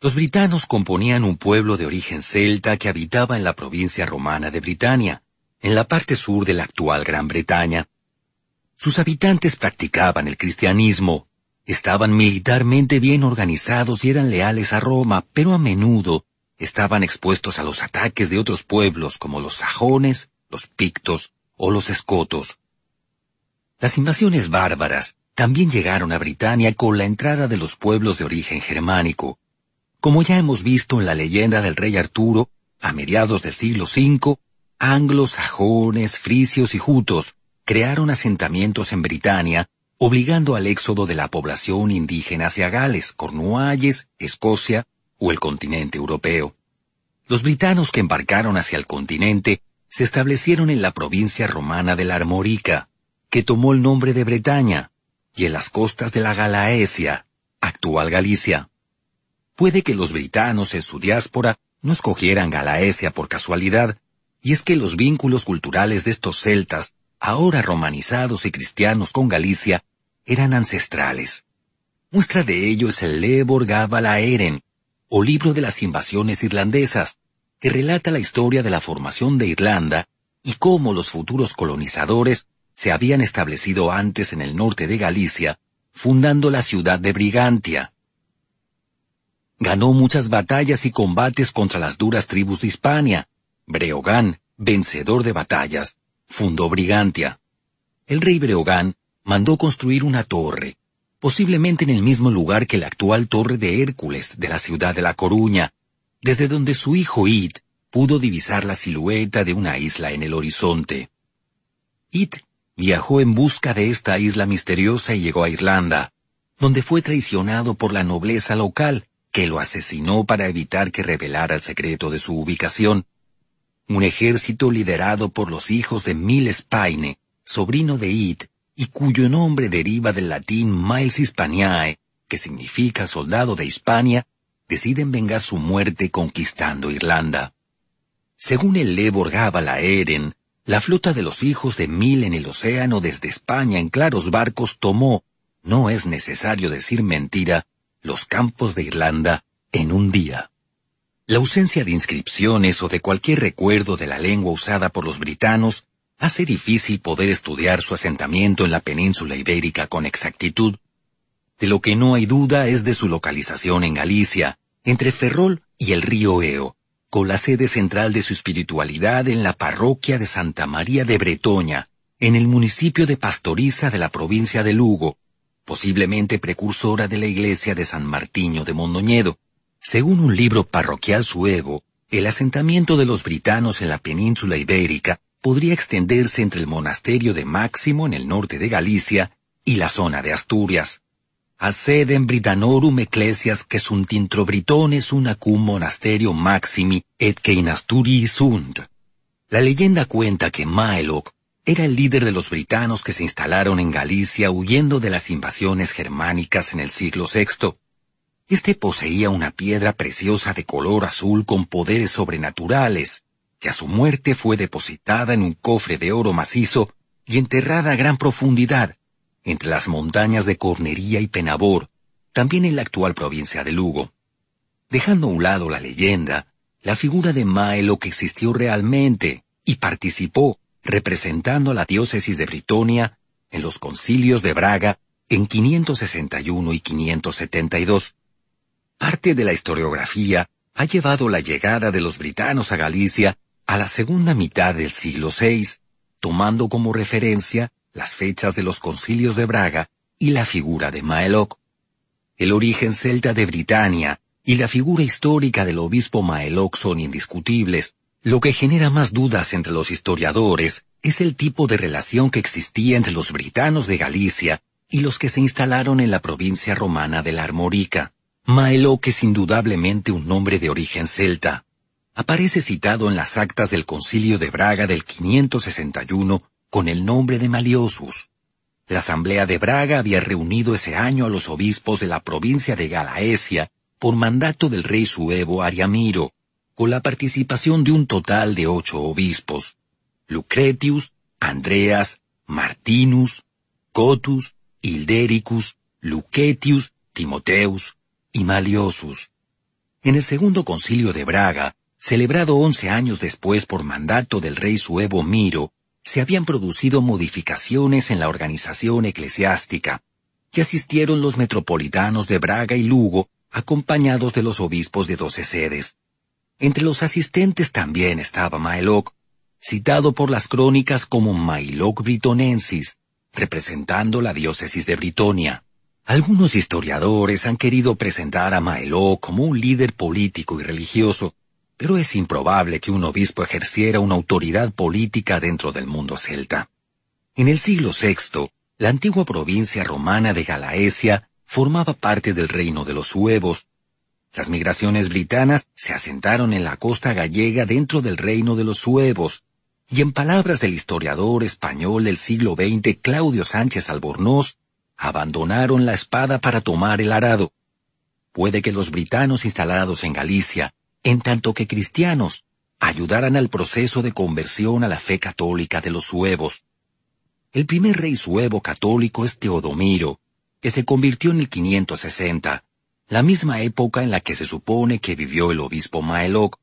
Los britanos componían un pueblo de origen celta que habitaba en la provincia romana de Britania, en la parte sur de la actual Gran Bretaña. Sus habitantes practicaban el cristianismo, estaban militarmente bien organizados y eran leales a Roma, pero a menudo estaban expuestos a los ataques de otros pueblos como los sajones, los pictos o los escotos. Las invasiones bárbaras también llegaron a Britania con la entrada de los pueblos de origen germánico, como ya hemos visto en la leyenda del rey Arturo, a mediados del siglo V, anglos, sajones, frisios y jutos crearon asentamientos en Britania, obligando al éxodo de la población indígena hacia Gales, Cornualles, Escocia o el continente europeo. Los britanos que embarcaron hacia el continente se establecieron en la provincia romana de la Armorica, que tomó el nombre de Bretaña, y en las costas de la Galaesia, actual Galicia. Puede que los britanos en su diáspora no escogieran Galaesia por casualidad, y es que los vínculos culturales de estos celtas, ahora romanizados y cristianos con Galicia, eran ancestrales. Muestra de ello es el Lebor Eren, o libro de las invasiones irlandesas, que relata la historia de la formación de Irlanda y cómo los futuros colonizadores se habían establecido antes en el norte de Galicia, fundando la ciudad de Brigantia, Ganó muchas batallas y combates contra las duras tribus de Hispania. Breogán, vencedor de batallas, fundó Brigantia. El rey Breogán mandó construir una torre, posiblemente en el mismo lugar que la actual torre de Hércules de la ciudad de La Coruña, desde donde su hijo It pudo divisar la silueta de una isla en el horizonte. It viajó en busca de esta isla misteriosa y llegó a Irlanda, donde fue traicionado por la nobleza local, que lo asesinó para evitar que revelara el secreto de su ubicación. Un ejército liderado por los hijos de Miles Paine, sobrino de Id, y cuyo nombre deriva del latín Miles Hispaniae, que significa soldado de Hispania, deciden vengar su muerte conquistando Irlanda. Según el Lebor Gabala Eren, la flota de los hijos de Mil en el océano desde España en claros barcos tomó, no es necesario decir mentira, los campos de Irlanda en un día. La ausencia de inscripciones o de cualquier recuerdo de la lengua usada por los britanos hace difícil poder estudiar su asentamiento en la península ibérica con exactitud. De lo que no hay duda es de su localización en Galicia, entre Ferrol y el río Eo, con la sede central de su espiritualidad en la parroquia de Santa María de Bretoña, en el municipio de Pastoriza de la provincia de Lugo, posiblemente precursora de la iglesia de San Martiño de Mondoñedo. Según un libro parroquial suevo, el asentamiento de los britanos en la península ibérica podría extenderse entre el monasterio de Máximo en el norte de Galicia y la zona de Asturias. En Britanorum ecclesias que sunt intro Britones unacum monasterio maximi et que sunt. La leyenda cuenta que Maeloc era el líder de los britanos que se instalaron en Galicia huyendo de las invasiones germánicas en el siglo VI. Este poseía una piedra preciosa de color azul con poderes sobrenaturales, que a su muerte fue depositada en un cofre de oro macizo y enterrada a gran profundidad, entre las montañas de Cornería y Penabor, también en la actual provincia de Lugo. Dejando a un lado la leyenda, la figura de Maelo que existió realmente y participó representando a la diócesis de Britonia en los concilios de Braga en 561 y 572. Parte de la historiografía ha llevado la llegada de los britanos a Galicia a la segunda mitad del siglo VI, tomando como referencia las fechas de los concilios de Braga y la figura de Maeloc. El origen celta de Britania y la figura histórica del obispo Maeloc son indiscutibles, lo que genera más dudas entre los historiadores es el tipo de relación que existía entre los britanos de Galicia y los que se instalaron en la provincia romana de la Armorica. Maeloc es indudablemente un nombre de origen celta. Aparece citado en las actas del concilio de Braga del 561 con el nombre de Maliosus. La asamblea de Braga había reunido ese año a los obispos de la provincia de Galaesia por mandato del rey suevo Ariamiro, con la participación de un total de ocho obispos, Lucretius, Andreas, Martinus, Cotus, Hildericus, Lucetius, Timoteus y Maliosus. En el segundo concilio de Braga, celebrado once años después por mandato del rey suevo Miro, se habían producido modificaciones en la organización eclesiástica, y asistieron los metropolitanos de Braga y Lugo, acompañados de los obispos de doce sedes. Entre los asistentes también estaba Maeloc, citado por las crónicas como Mailoc Britonensis, representando la diócesis de Britonia. Algunos historiadores han querido presentar a Maeloc como un líder político y religioso, pero es improbable que un obispo ejerciera una autoridad política dentro del mundo celta. En el siglo VI, la antigua provincia romana de Galaesia formaba parte del reino de los suevos. Las migraciones britanas se asentaron en la costa gallega dentro del reino de los suevos, y en palabras del historiador español del siglo XX Claudio Sánchez Albornoz, abandonaron la espada para tomar el arado. Puede que los britanos instalados en Galicia en tanto que cristianos ayudaran al proceso de conversión a la fe católica de los suevos. El primer rey suevo católico es Teodomiro, que se convirtió en el 560, la misma época en la que se supone que vivió el obispo Maeloc.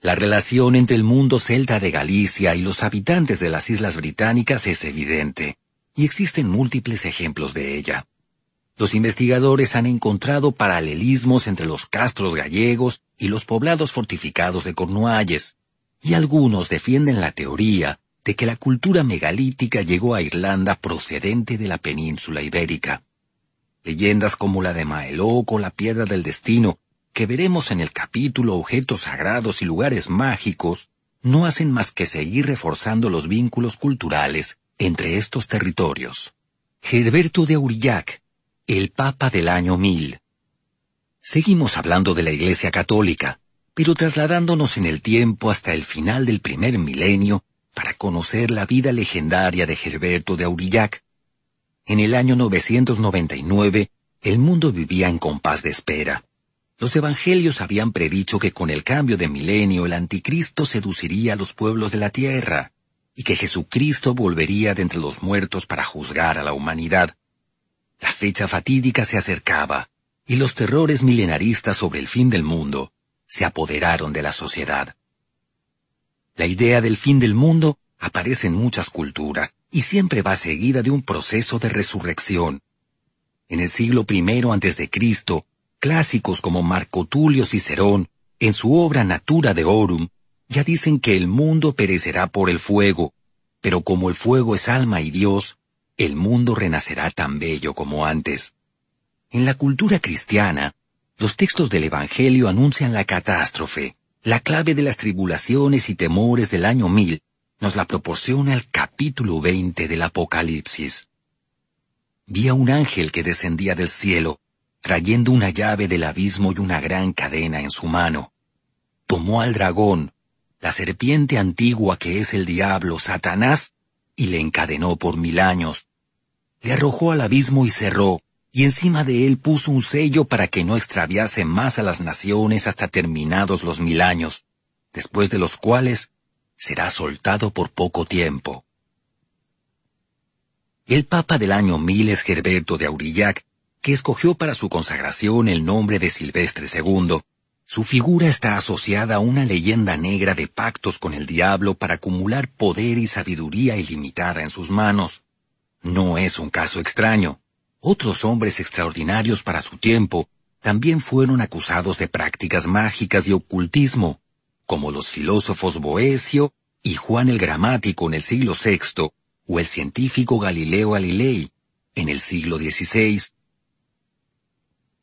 La relación entre el mundo celta de Galicia y los habitantes de las islas británicas es evidente, y existen múltiples ejemplos de ella. Los investigadores han encontrado paralelismos entre los castros gallegos y los poblados fortificados de Cornualles, y algunos defienden la teoría de que la cultura megalítica llegó a Irlanda procedente de la península ibérica. Leyendas como la de Maeloc o la Piedra del Destino, que veremos en el capítulo Objetos Sagrados y Lugares Mágicos, no hacen más que seguir reforzando los vínculos culturales entre estos territorios. Gerberto de Aurillac, el Papa del año 1000. Seguimos hablando de la Iglesia Católica, pero trasladándonos en el tiempo hasta el final del primer milenio para conocer la vida legendaria de Gerberto de Aurillac. En el año 999, el mundo vivía en compás de espera. Los evangelios habían predicho que con el cambio de milenio el anticristo seduciría a los pueblos de la tierra, y que Jesucristo volvería de entre los muertos para juzgar a la humanidad. La fecha fatídica se acercaba, y los terrores milenaristas sobre el fin del mundo se apoderaron de la sociedad. La idea del fin del mundo aparece en muchas culturas y siempre va seguida de un proceso de resurrección. En el siglo I Cristo, clásicos como Marco Tulio Cicerón, en su obra Natura de Orum, ya dicen que el mundo perecerá por el fuego, pero como el fuego es alma y Dios, el mundo renacerá tan bello como antes. En la cultura cristiana, los textos del Evangelio anuncian la catástrofe. La clave de las tribulaciones y temores del año mil nos la proporciona el capítulo 20 del Apocalipsis. Vi a un ángel que descendía del cielo, trayendo una llave del abismo y una gran cadena en su mano. Tomó al dragón, la serpiente antigua que es el diablo, Satanás, y le encadenó por mil años, le arrojó al abismo y cerró, y encima de él puso un sello para que no extraviase más a las naciones hasta terminados los mil años, después de los cuales será soltado por poco tiempo. El Papa del año mil es Gerberto de Aurillac, que escogió para su consagración el nombre de Silvestre II. Su figura está asociada a una leyenda negra de pactos con el diablo para acumular poder y sabiduría ilimitada en sus manos. No es un caso extraño. Otros hombres extraordinarios para su tiempo también fueron acusados de prácticas mágicas y ocultismo, como los filósofos Boesio y Juan el Gramático en el siglo VI, o el científico Galileo Galilei en el siglo XVI.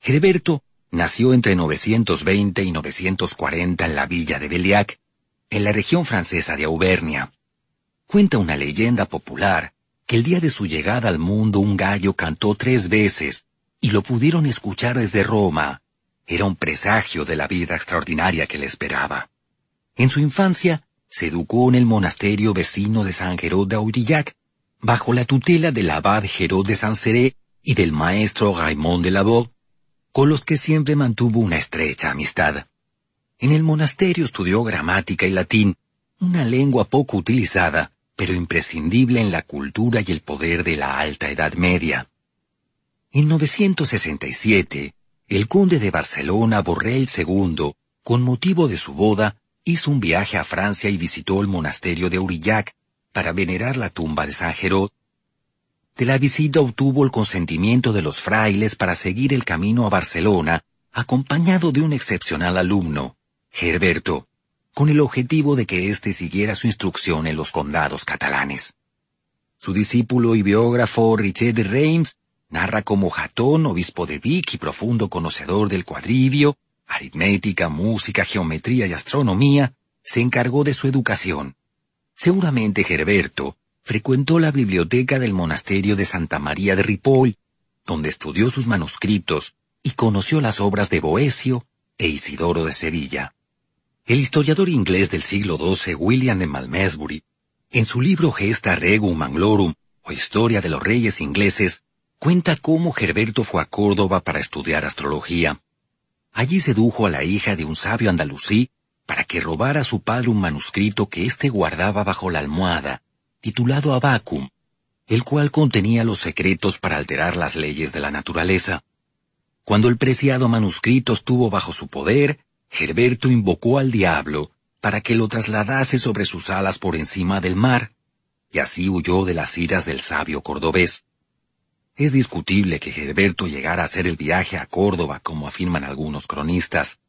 Herberto nació entre 920 y 940 en la villa de Beliac, en la región francesa de Auvernia. Cuenta una leyenda popular que el día de su llegada al mundo un gallo cantó tres veces y lo pudieron escuchar desde Roma. Era un presagio de la vida extraordinaria que le esperaba. En su infancia, se educó en el monasterio vecino de San Geró de Aurillac, bajo la tutela del abad Geró de San Seré y del maestro Raymond de Lavaux. con los que siempre mantuvo una estrecha amistad. En el monasterio estudió gramática y latín, una lengua poco utilizada, pero imprescindible en la cultura y el poder de la Alta Edad Media. En 967, el conde de Barcelona, Borrell II, con motivo de su boda, hizo un viaje a Francia y visitó el monasterio de Aurillac para venerar la tumba de San Gerot. De la visita obtuvo el consentimiento de los frailes para seguir el camino a Barcelona, acompañado de un excepcional alumno, Gerberto, con el objetivo de que éste siguiera su instrucción en los condados catalanes. Su discípulo y biógrafo Richet de Reims narra cómo Jatón, obispo de Vic y profundo conocedor del cuadrivio, aritmética, música, geometría y astronomía, se encargó de su educación. Seguramente Gerberto frecuentó la biblioteca del monasterio de Santa María de Ripoll, donde estudió sus manuscritos y conoció las obras de Boesio e Isidoro de Sevilla. El historiador inglés del siglo XII, William de Malmesbury, en su libro Gesta Regum Manglorum, o Historia de los Reyes Ingleses, cuenta cómo Gerberto fue a Córdoba para estudiar astrología. Allí sedujo a la hija de un sabio andalusí para que robara a su padre un manuscrito que éste guardaba bajo la almohada, titulado Abacum, el cual contenía los secretos para alterar las leyes de la naturaleza. Cuando el preciado manuscrito estuvo bajo su poder, Gerberto invocó al diablo para que lo trasladase sobre sus alas por encima del mar, y así huyó de las iras del sabio cordobés. Es discutible que Gerberto llegara a hacer el viaje a Córdoba, como afirman algunos cronistas.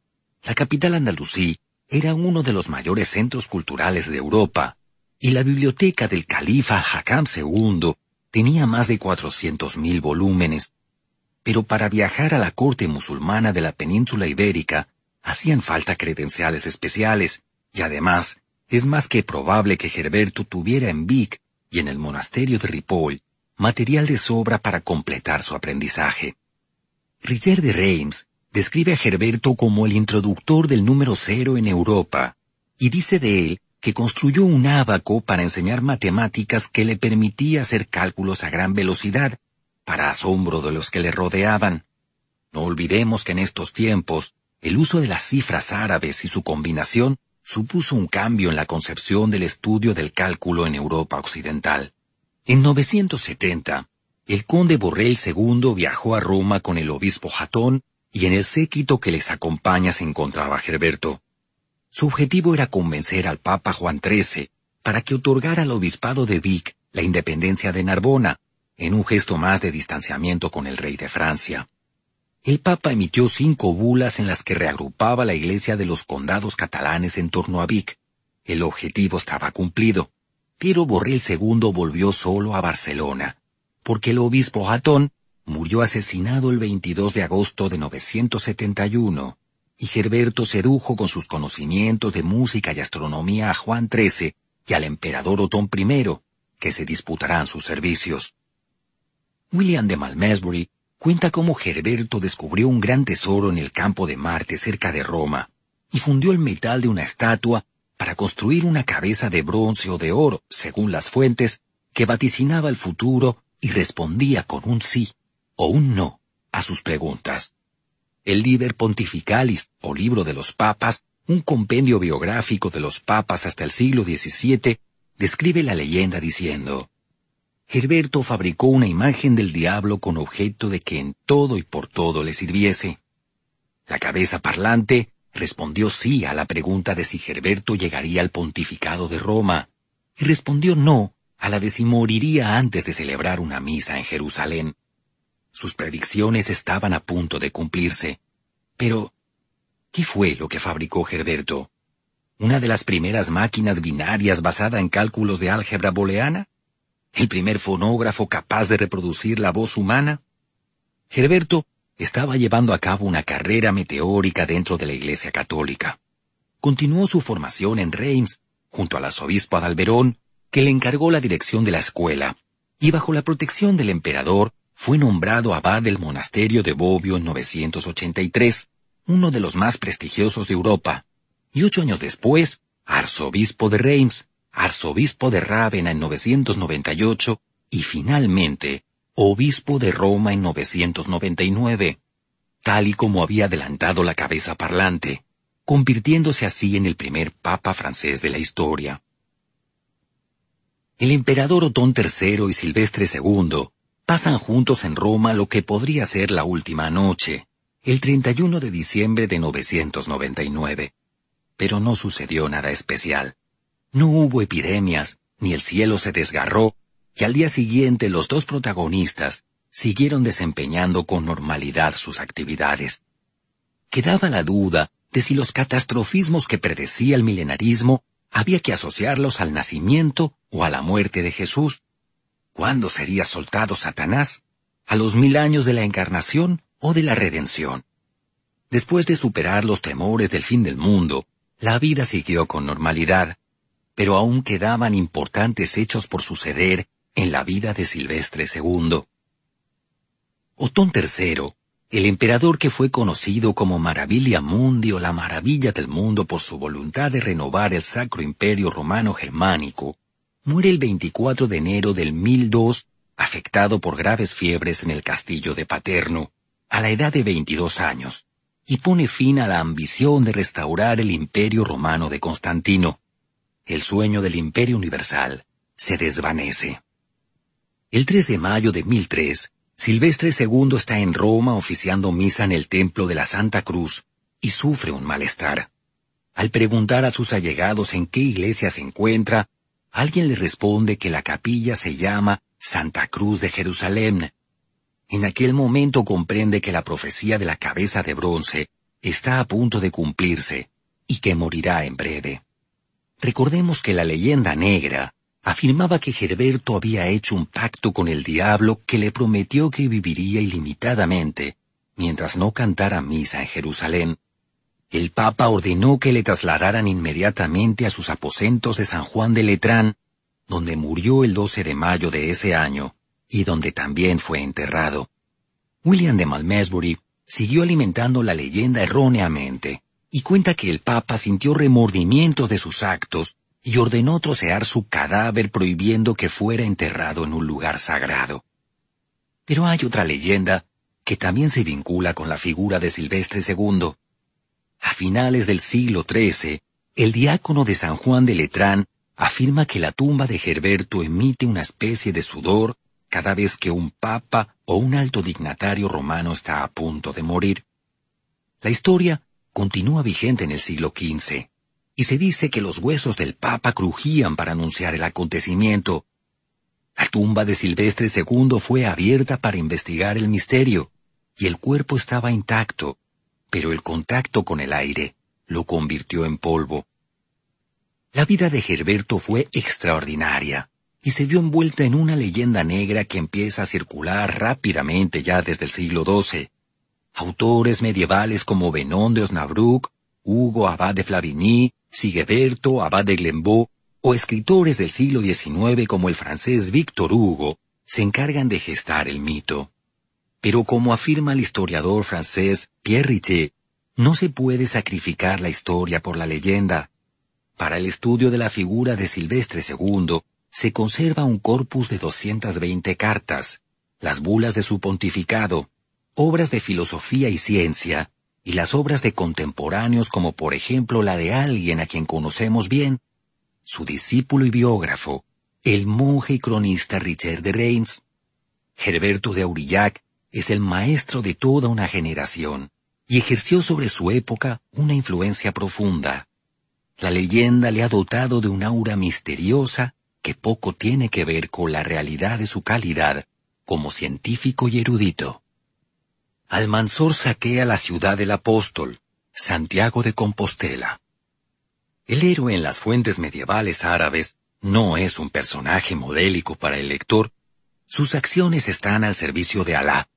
La capital andalusí era uno de los mayores centros culturales de Europa, y la biblioteca del califa Hakam II tenía más de cuatrocientos mil volúmenes. Pero para viajar a la corte musulmana de la península ibérica hacían falta credenciales especiales, y además es más que probable que Gerberto tuviera en Vic y en el monasterio de Ripoll material de sobra para completar su aprendizaje. Richard de Reims describe a Gerberto como el introductor del número cero en Europa, y dice de él que construyó un ábaco para enseñar matemáticas que le permitía hacer cálculos a gran velocidad, para asombro de los que le rodeaban. No olvidemos que en estos tiempos, el uso de las cifras árabes y su combinación supuso un cambio en la concepción del estudio del cálculo en Europa occidental. En 970, el conde Borrell II viajó a Roma con el obispo Jatón y en el séquito que les acompaña se encontraba Gerberto. Su objetivo era convencer al Papa Juan XIII para que otorgara al obispado de Vic la independencia de Narbona, en un gesto más de distanciamiento con el rey de Francia. El Papa emitió cinco bulas en las que reagrupaba la iglesia de los condados catalanes en torno a Vic. El objetivo estaba cumplido. Pero Borrell II volvió solo a Barcelona, porque el obispo Jatón murió asesinado el 22 de agosto de 971, y Gerberto sedujo con sus conocimientos de música y astronomía a Juan XIII y al emperador Otón I, que se disputarán sus servicios. William de Malmesbury cuenta cómo Gerberto descubrió un gran tesoro en el campo de Marte cerca de Roma, y fundió el metal de una estatua para construir una cabeza de bronce o de oro, según las fuentes, que vaticinaba el futuro y respondía con un sí o un no a sus preguntas. El Liber Pontificalis, o libro de los papas, un compendio biográfico de los papas hasta el siglo XVII, describe la leyenda diciendo, Gerberto fabricó una imagen del diablo con objeto de que en todo y por todo le sirviese. La cabeza parlante respondió sí a la pregunta de si Gerberto llegaría al pontificado de Roma, y respondió no a la de si moriría antes de celebrar una misa en Jerusalén. Sus predicciones estaban a punto de cumplirse. Pero, ¿qué fue lo que fabricó Gerberto? ¿Una de las primeras máquinas binarias basada en cálculos de álgebra booleana? ¿El primer fonógrafo capaz de reproducir la voz humana? Gerberto estaba llevando a cabo una carrera meteórica dentro de la Iglesia Católica. Continuó su formación en Reims, junto al arzobispo Adalberón, que le encargó la dirección de la escuela, y bajo la protección del emperador fue nombrado abad del monasterio de Bobbio en 983, uno de los más prestigiosos de Europa, y ocho años después, arzobispo de Reims, arzobispo de Rávena en 998 y finalmente obispo de Roma en 999. tal y como había adelantado la cabeza parlante, convirtiéndose así en el primer papa francés de la historia. El emperador Otón III y Silvestre II pasan juntos en Roma lo que podría ser la última noche, el 31 de diciembre de 999. Pero no sucedió nada especial. No hubo epidemias, ni el cielo se desgarró, y al día siguiente los dos protagonistas siguieron desempeñando con normalidad sus actividades. Quedaba la duda de si los catastrofismos que predecía el milenarismo había que asociarlos al nacimiento o a la muerte de Jesús. ¿Cuándo sería soltado Satanás? ¿A los mil años de la encarnación o de la redención? Después de superar los temores del fin del mundo, la vida siguió con normalidad, pero aún quedaban importantes hechos por suceder en la vida de Silvestre II. Otón III el emperador que fue conocido como Maravilla Mundi o la maravilla del mundo por su voluntad de renovar el Sacro Imperio Romano Germánico, muere el 24 de enero del 1002 afectado por graves fiebres en el castillo de Paterno, a la edad de 22 años, y pone fin a la ambición de restaurar el Imperio Romano de Constantino. El sueño del Imperio Universal se desvanece. El 3 de mayo de 1003, Silvestre II está en Roma oficiando misa en el templo de la Santa Cruz y sufre un malestar. Al preguntar a sus allegados en qué iglesia se encuentra, alguien le responde que la capilla se llama Santa Cruz de Jerusalén. En aquel momento comprende que la profecía de la cabeza de bronce está a punto de cumplirse y que morirá en breve. Recordemos que la leyenda negra afirmaba que Gerberto había hecho un pacto con el diablo que le prometió que viviría ilimitadamente mientras no cantara misa en Jerusalén. El Papa ordenó que le trasladaran inmediatamente a sus aposentos de San Juan de Letrán, donde murió el 12 de mayo de ese año y donde también fue enterrado. William de Malmesbury siguió alimentando la leyenda erróneamente y cuenta que el Papa sintió remordimientos de sus actos y ordenó trocear su cadáver prohibiendo que fuera enterrado en un lugar sagrado. Pero hay otra leyenda que también se vincula con la figura de Silvestre II. A finales del siglo XIII, el diácono de San Juan de Letrán afirma que la tumba de Gerberto emite una especie de sudor cada vez que un papa o un alto dignatario romano está a punto de morir. La historia continúa vigente en el siglo XV y se dice que los huesos del Papa crujían para anunciar el acontecimiento. La tumba de Silvestre II fue abierta para investigar el misterio, y el cuerpo estaba intacto, pero el contacto con el aire lo convirtió en polvo. La vida de Gerberto fue extraordinaria, y se vio envuelta en una leyenda negra que empieza a circular rápidamente ya desde el siglo XII. Autores medievales como Benón de Osnabrück, Hugo Abad de Flavigny, Sigeberto, Abad de Glembeau o escritores del siglo XIX como el francés Victor Hugo se encargan de gestar el mito. Pero como afirma el historiador francés Pierre Richer, no se puede sacrificar la historia por la leyenda. Para el estudio de la figura de Silvestre II se conserva un corpus de 220 cartas, las bulas de su pontificado, obras de filosofía y ciencia, y las obras de contemporáneos como por ejemplo la de alguien a quien conocemos bien, su discípulo y biógrafo, el monje y cronista Richard de Reims. Gerberto de Aurillac es el maestro de toda una generación y ejerció sobre su época una influencia profunda. La leyenda le ha dotado de un aura misteriosa que poco tiene que ver con la realidad de su calidad como científico y erudito. Almanzor saquea la ciudad del apóstol, Santiago de Compostela. El héroe en las fuentes medievales árabes no es un personaje modélico para el lector. Sus acciones están al servicio de Alá,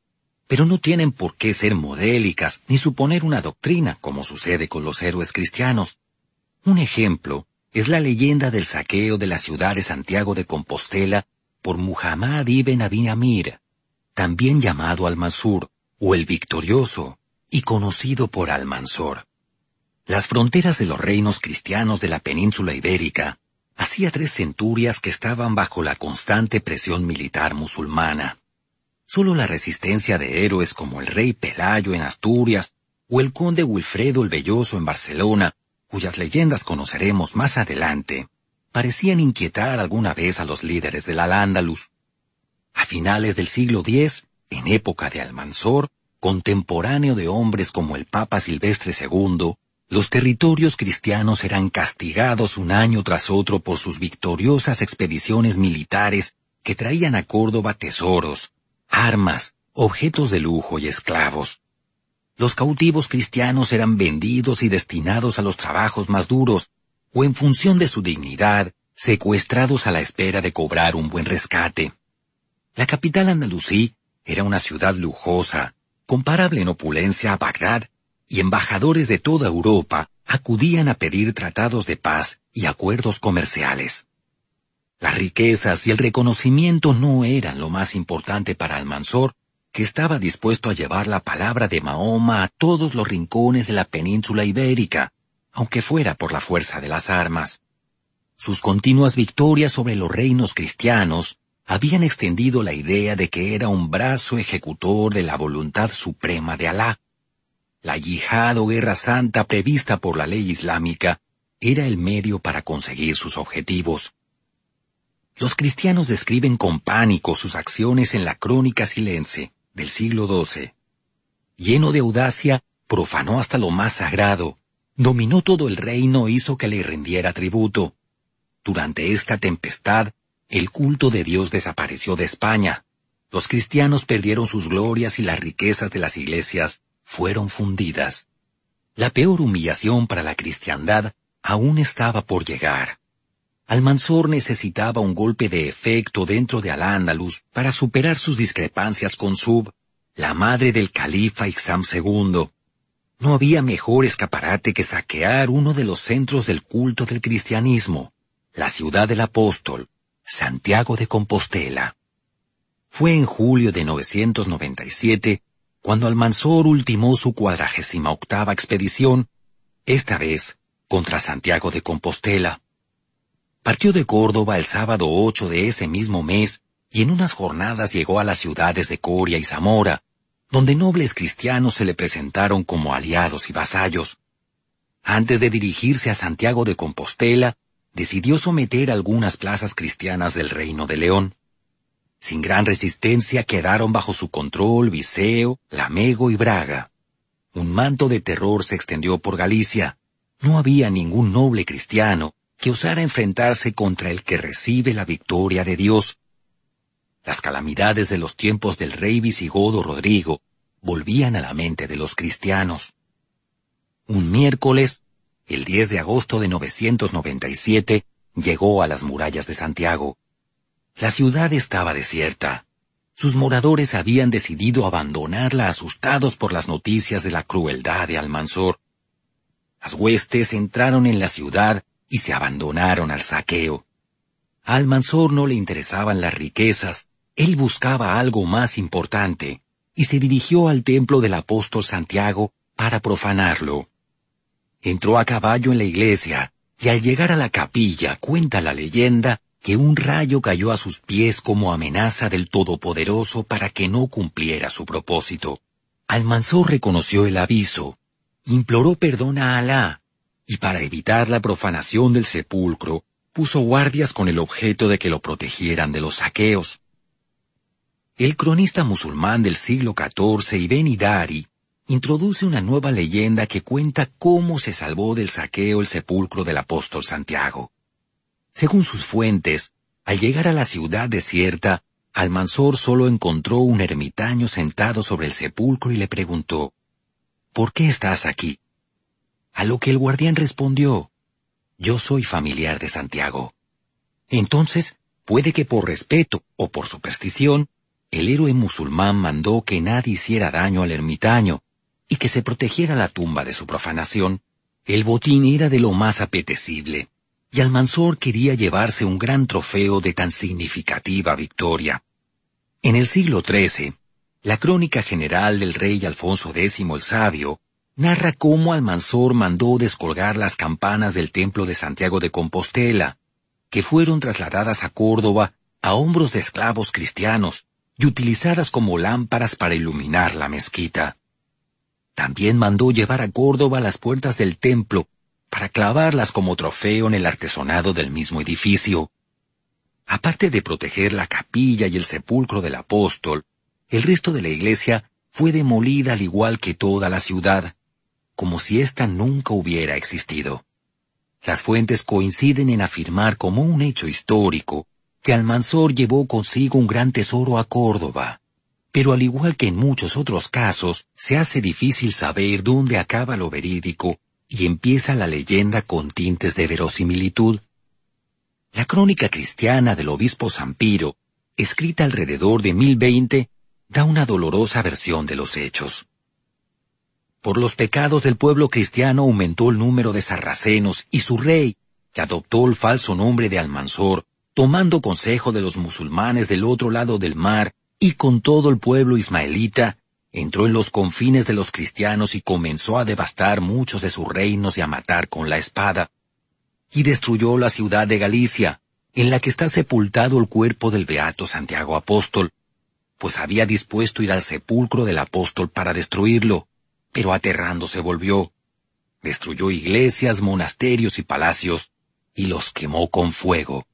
pero no tienen por qué ser modélicas ni suponer una doctrina como sucede con los héroes cristianos. Un ejemplo es la leyenda del saqueo de la ciudad de Santiago de Compostela por Muhammad ibn Abi Amir, también llamado Almansur, o el victorioso, y conocido por Almanzor. Las fronteras de los reinos cristianos de la península ibérica hacía tres centurias que estaban bajo la constante presión militar musulmana. Solo la resistencia de héroes como el rey Pelayo en Asturias o el conde Wilfredo el Belloso en Barcelona, cuyas leyendas conoceremos más adelante, parecían inquietar alguna vez a los líderes del Al-Ándalus. A finales del siglo X, en época de Almanzor, contemporáneo de hombres como el Papa Silvestre II, los territorios cristianos eran castigados un año tras otro por sus victoriosas expediciones militares que traían a Córdoba tesoros, armas, objetos de lujo y esclavos. Los cautivos cristianos eran vendidos y destinados a los trabajos más duros, o en función de su dignidad, secuestrados a la espera de cobrar un buen rescate. La capital andalusí era una ciudad lujosa, comparable en opulencia a Bagdad, y embajadores de toda Europa acudían a pedir tratados de paz y acuerdos comerciales. Las riquezas y el reconocimiento no eran lo más importante para Almanzor, que estaba dispuesto a llevar la palabra de Mahoma a todos los rincones de la península ibérica, aunque fuera por la fuerza de las armas. Sus continuas victorias sobre los reinos cristianos habían extendido la idea de que era un brazo ejecutor de la voluntad suprema de Alá. La yihad o guerra santa prevista por la ley islámica era el medio para conseguir sus objetivos. Los cristianos describen con pánico sus acciones en la crónica silense del siglo XII. Lleno de audacia, profanó hasta lo más sagrado, dominó todo el reino e hizo que le rindiera tributo. Durante esta tempestad, el culto de Dios desapareció de España. Los cristianos perdieron sus glorias y las riquezas de las iglesias fueron fundidas. La peor humillación para la cristiandad aún estaba por llegar. Almanzor necesitaba un golpe de efecto dentro de Al-Ándalus para superar sus discrepancias con Sub, la madre del califa Ixam II, no había mejor escaparate que saquear uno de los centros del culto del cristianismo, la ciudad del apóstol, Santiago de Compostela. Fue en julio de 997 cuando Almanzor ultimó su cuadragésima octava expedición, esta vez contra Santiago de Compostela. Partió de Córdoba el sábado 8 de ese mismo mes y en unas jornadas llegó a las ciudades de Coria y Zamora, donde nobles cristianos se le presentaron como aliados y vasallos. Antes de dirigirse a Santiago de Compostela, decidió someter algunas plazas cristianas del Reino de León. Sin gran resistencia quedaron bajo su control Viseo, Lamego y Braga. Un manto de terror se extendió por Galicia. No había ningún noble cristiano que osara enfrentarse contra el que recibe la victoria de Dios, las calamidades de los tiempos del rey visigodo Rodrigo volvían a la mente de los cristianos. Un miércoles, el 10 de agosto de 997, llegó a las murallas de Santiago. La ciudad estaba desierta. Sus moradores habían decidido abandonarla asustados por las noticias de la crueldad de Almanzor. Las huestes entraron en la ciudad y se abandonaron al saqueo. A Almanzor no le interesaban las riquezas, él buscaba algo más importante y se dirigió al templo del apóstol Santiago para profanarlo. Entró a caballo en la iglesia y al llegar a la capilla cuenta la leyenda que un rayo cayó a sus pies como amenaza del Todopoderoso para que no cumpliera su propósito. Almanzor reconoció el aviso, imploró perdón a Alá, y para evitar la profanación del sepulcro, puso guardias con el objeto de que lo protegieran de los saqueos. El cronista musulmán del siglo XIV, Ibn Idari, introduce una nueva leyenda que cuenta cómo se salvó del saqueo el sepulcro del apóstol Santiago. Según sus fuentes, al llegar a la ciudad desierta, Almanzor solo encontró un ermitaño sentado sobre el sepulcro y le preguntó, ¿Por qué estás aquí? A lo que el guardián respondió, Yo soy familiar de Santiago. Entonces, puede que por respeto o por superstición, el héroe musulmán mandó que nadie hiciera daño al ermitaño y que se protegiera la tumba de su profanación. El botín era de lo más apetecible, y Almanzor quería llevarse un gran trofeo de tan significativa victoria. En el siglo XIII, la crónica general del rey Alfonso X el Sabio narra cómo Almanzor mandó descolgar las campanas del templo de Santiago de Compostela, que fueron trasladadas a Córdoba a hombros de esclavos cristianos, y utilizadas como lámparas para iluminar la mezquita. También mandó llevar a Córdoba las puertas del templo para clavarlas como trofeo en el artesonado del mismo edificio. Aparte de proteger la capilla y el sepulcro del apóstol, el resto de la iglesia fue demolida al igual que toda la ciudad, como si ésta nunca hubiera existido. Las fuentes coinciden en afirmar como un hecho histórico que Almanzor llevó consigo un gran tesoro a Córdoba. Pero al igual que en muchos otros casos, se hace difícil saber dónde acaba lo verídico y empieza la leyenda con tintes de verosimilitud. La crónica cristiana del obispo Zampiro, escrita alrededor de 1020, da una dolorosa versión de los hechos. Por los pecados del pueblo cristiano aumentó el número de sarracenos y su rey, que adoptó el falso nombre de Almanzor, tomando consejo de los musulmanes del otro lado del mar y con todo el pueblo ismaelita, entró en los confines de los cristianos y comenzó a devastar muchos de sus reinos y a matar con la espada. Y destruyó la ciudad de Galicia, en la que está sepultado el cuerpo del beato Santiago Apóstol, pues había dispuesto ir al sepulcro del apóstol para destruirlo, pero aterrándose volvió. Destruyó iglesias, monasterios y palacios, y los quemó con fuego.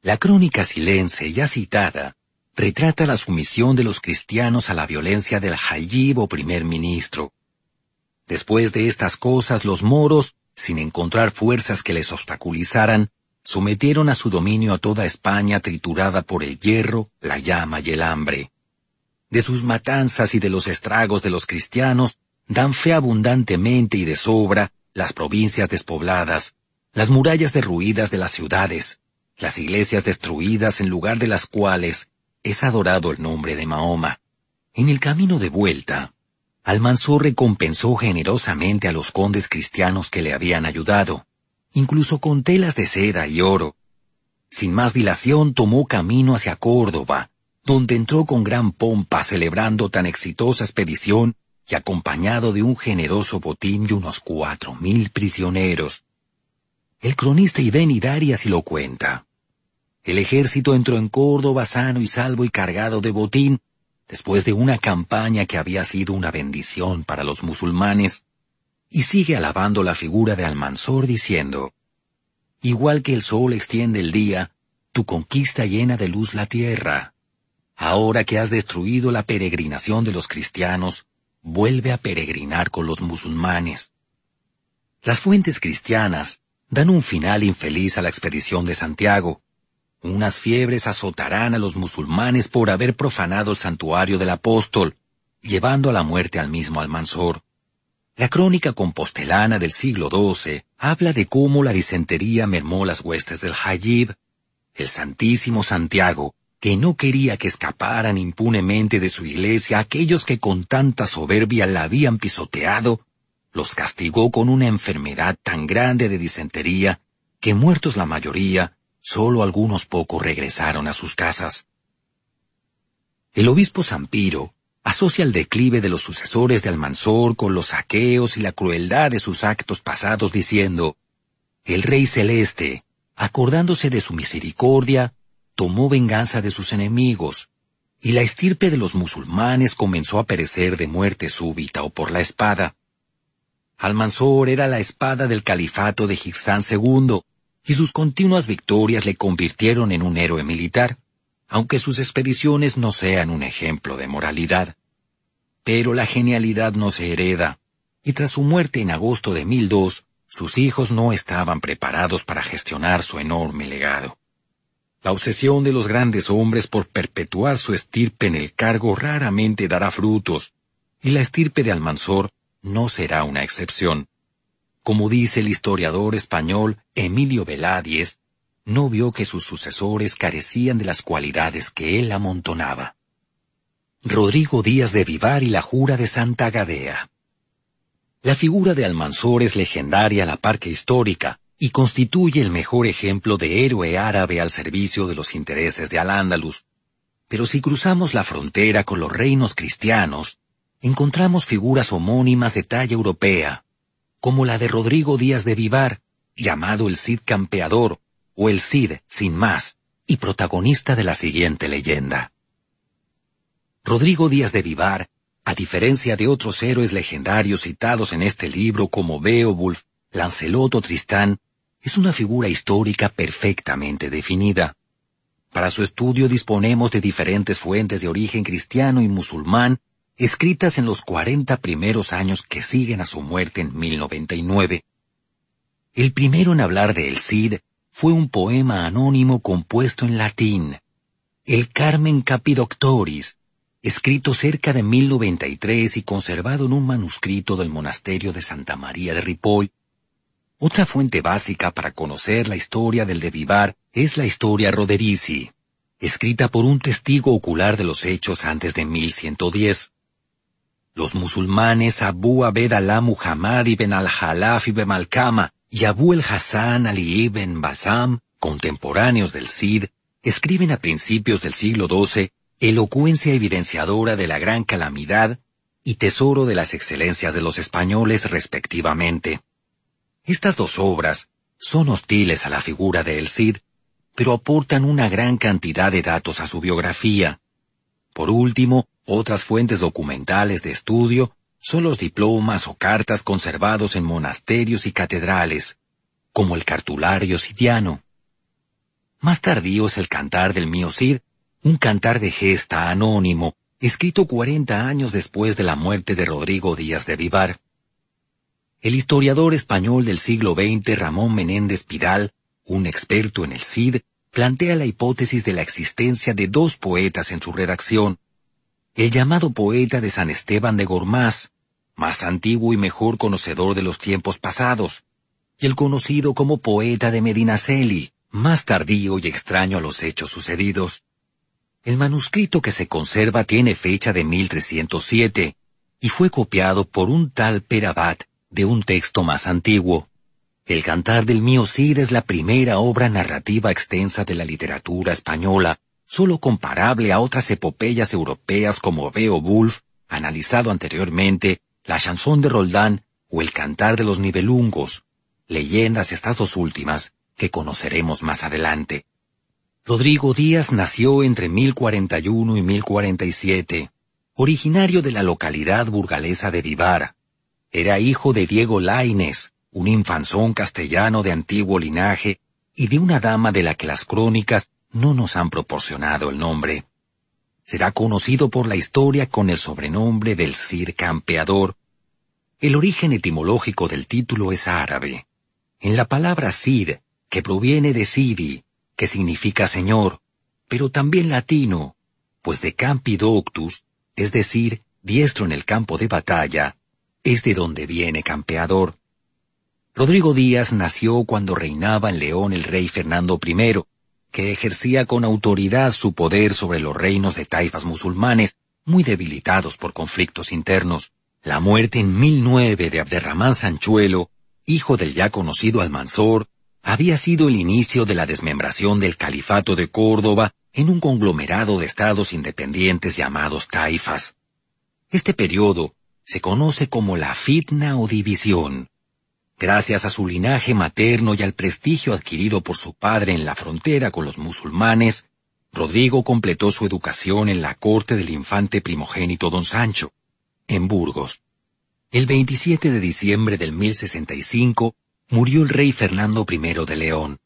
La crónica silense ya citada retrata la sumisión de los cristianos a la violencia del Hayyib o primer ministro. Después de estas cosas, los moros, sin encontrar fuerzas que les obstaculizaran, sometieron a su dominio a toda España triturada por el hierro, la llama y el hambre. De sus matanzas y de los estragos de los cristianos, dan fe abundantemente y de sobra las provincias despobladas, las murallas derruidas de las ciudades, las iglesias destruidas en lugar de las cuales es adorado el nombre de Mahoma. En el camino de vuelta, Almanzor recompensó generosamente a los condes cristianos que le habían ayudado, incluso con telas de seda y oro. Sin más dilación tomó camino hacia Córdoba, donde entró con gran pompa celebrando tan exitosa expedición y acompañado de un generoso botín y unos cuatro mil prisioneros. El cronista Ibn Hidari así lo cuenta. El ejército entró en Córdoba sano y salvo y cargado de botín, después de una campaña que había sido una bendición para los musulmanes, y sigue alabando la figura de Almanzor diciendo, Igual que el sol extiende el día, tu conquista llena de luz la tierra. Ahora que has destruido la peregrinación de los cristianos, vuelve a peregrinar con los musulmanes. Las fuentes cristianas dan un final infeliz a la expedición de Santiago, unas fiebres azotarán a los musulmanes por haber profanado el santuario del apóstol, llevando a la muerte al mismo Almanzor. La crónica compostelana del siglo XII habla de cómo la disentería mermó las huestes del Hayyib. El Santísimo Santiago, que no quería que escaparan impunemente de su iglesia aquellos que con tanta soberbia la habían pisoteado, los castigó con una enfermedad tan grande de disentería que muertos la mayoría, Solo algunos pocos regresaron a sus casas. El obispo Zampiro asocia el declive de los sucesores de Almanzor con los saqueos y la crueldad de sus actos pasados diciendo, el Rey Celeste, acordándose de su misericordia, tomó venganza de sus enemigos, y la estirpe de los musulmanes comenzó a perecer de muerte súbita o por la espada. Almanzor era la espada del califato de Girsán II, y sus continuas victorias le convirtieron en un héroe militar, aunque sus expediciones no sean un ejemplo de moralidad. Pero la genialidad no se hereda, y tras su muerte en agosto de 1002, sus hijos no estaban preparados para gestionar su enorme legado. La obsesión de los grandes hombres por perpetuar su estirpe en el cargo raramente dará frutos, y la estirpe de Almanzor no será una excepción. Como dice el historiador español Emilio Veladies, no vio que sus sucesores carecían de las cualidades que él amontonaba. Rodrigo Díaz de Vivar y la Jura de Santa Gadea. La figura de Almanzor es legendaria a la par que histórica y constituye el mejor ejemplo de héroe árabe al servicio de los intereses de Al-Ándalus. Pero si cruzamos la frontera con los reinos cristianos, encontramos figuras homónimas de talla europea, como la de Rodrigo Díaz de Vivar, llamado el Cid Campeador, o el Cid sin más, y protagonista de la siguiente leyenda. Rodrigo Díaz de Vivar, a diferencia de otros héroes legendarios citados en este libro como Beowulf, Lancelot o Tristán, es una figura histórica perfectamente definida. Para su estudio disponemos de diferentes fuentes de origen cristiano y musulmán, escritas en los 40 primeros años que siguen a su muerte en 1099. El primero en hablar de El Cid fue un poema anónimo compuesto en latín, el Carmen Capidoctoris, escrito cerca de 1093 y conservado en un manuscrito del monasterio de Santa María de Ripoll. Otra fuente básica para conocer la historia del de Vivar es la historia Roderici, escrita por un testigo ocular de los hechos antes de 1110. Los musulmanes Abu Abed Allah Muhammad ibn al-Jalaf ibn al-Kama y Abu el-Hassan Ali ibn Basam, contemporáneos del Cid, escriben a principios del siglo XII elocuencia evidenciadora de la gran calamidad y tesoro de las excelencias de los españoles respectivamente. Estas dos obras son hostiles a la figura de El Cid, pero aportan una gran cantidad de datos a su biografía. Por último, otras fuentes documentales de estudio son los diplomas o cartas conservados en monasterios y catedrales, como el cartulario sitiano. Más tardío es el cantar del mío Cid, un cantar de gesta anónimo, escrito cuarenta años después de la muerte de Rodrigo Díaz de Vivar. El historiador español del siglo XX Ramón Menéndez Pidal, un experto en el Cid, plantea la hipótesis de la existencia de dos poetas en su redacción, el llamado poeta de San Esteban de Gormaz, más antiguo y mejor conocedor de los tiempos pasados, y el conocido como poeta de Medinaceli, más tardío y extraño a los hechos sucedidos. El manuscrito que se conserva tiene fecha de 1307 y fue copiado por un tal Perabat de un texto más antiguo. El Cantar del Mío Cid es la primera obra narrativa extensa de la literatura española, solo comparable a otras epopeyas europeas como Beowulf, analizado anteriormente, la chanson de Roldán o el cantar de los nivelungos, leyendas estas dos últimas que conoceremos más adelante. Rodrigo Díaz nació entre 1041 y 1047, originario de la localidad burgalesa de Vivar. Era hijo de Diego Laines, un infanzón castellano de antiguo linaje, y de una dama de la que las crónicas no nos han proporcionado el nombre será conocido por la historia con el sobrenombre del Cid Campeador. El origen etimológico del título es árabe. En la palabra Cid, que proviene de Sidi, que significa señor, pero también latino, pues de campi doctus, es decir, diestro en el campo de batalla, es de donde viene campeador. Rodrigo Díaz nació cuando reinaba en León el rey Fernando I, que ejercía con autoridad su poder sobre los reinos de taifas musulmanes, muy debilitados por conflictos internos. La muerte en 1009 de Abderramán Sanchuelo, hijo del ya conocido Almanzor, había sido el inicio de la desmembración del califato de Córdoba en un conglomerado de estados independientes llamados taifas. Este periodo se conoce como la fitna o división. Gracias a su linaje materno y al prestigio adquirido por su padre en la frontera con los musulmanes, Rodrigo completó su educación en la corte del infante primogénito don Sancho, en Burgos. El 27 de diciembre del 1065 murió el rey Fernando I de León,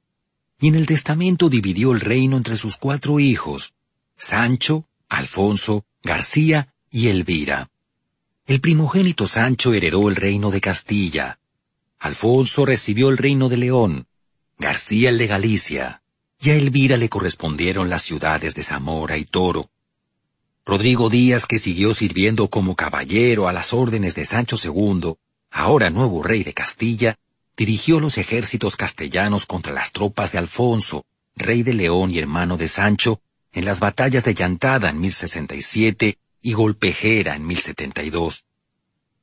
y en el testamento dividió el reino entre sus cuatro hijos, Sancho, Alfonso, García y Elvira. El primogénito Sancho heredó el reino de Castilla, Alfonso recibió el reino de León, García el de Galicia, y a Elvira le correspondieron las ciudades de Zamora y Toro. Rodrigo Díaz, que siguió sirviendo como caballero a las órdenes de Sancho II, ahora nuevo rey de Castilla, dirigió los ejércitos castellanos contra las tropas de Alfonso, rey de León y hermano de Sancho, en las batallas de Llantada en 1067 y Golpejera en 1072.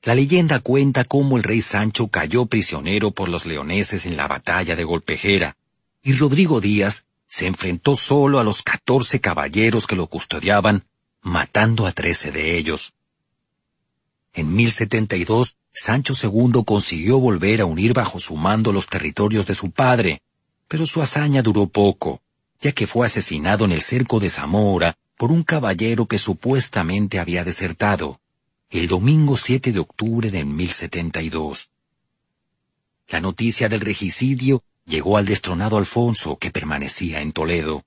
La leyenda cuenta cómo el rey Sancho cayó prisionero por los leoneses en la batalla de Golpejera, y Rodrigo Díaz se enfrentó solo a los catorce caballeros que lo custodiaban, matando a trece de ellos. En 1072, Sancho II consiguió volver a unir bajo su mando los territorios de su padre, pero su hazaña duró poco, ya que fue asesinado en el cerco de Zamora por un caballero que supuestamente había desertado, el domingo 7 de octubre de 1072. La noticia del regicidio llegó al destronado Alfonso, que permanecía en Toledo.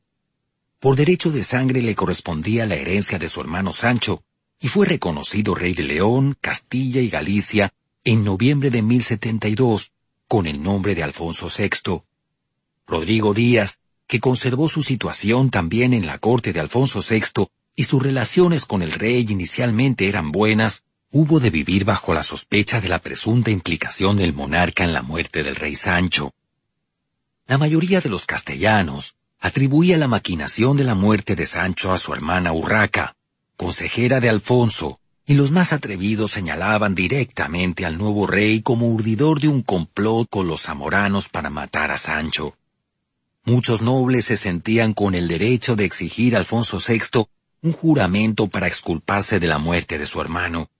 Por derecho de sangre le correspondía la herencia de su hermano Sancho, y fue reconocido rey de León, Castilla y Galicia en noviembre de 1072, con el nombre de Alfonso VI. Rodrigo Díaz, que conservó su situación también en la corte de Alfonso VI y sus relaciones con el rey inicialmente eran buenas, hubo de vivir bajo la sospecha de la presunta implicación del monarca en la muerte del rey Sancho. La mayoría de los castellanos atribuía la maquinación de la muerte de Sancho a su hermana Urraca, consejera de Alfonso, y los más atrevidos señalaban directamente al nuevo rey como urdidor de un complot con los zamoranos para matar a Sancho. Muchos nobles se sentían con el derecho de exigir a Alfonso VI un juramento para exculparse de la muerte de su hermano.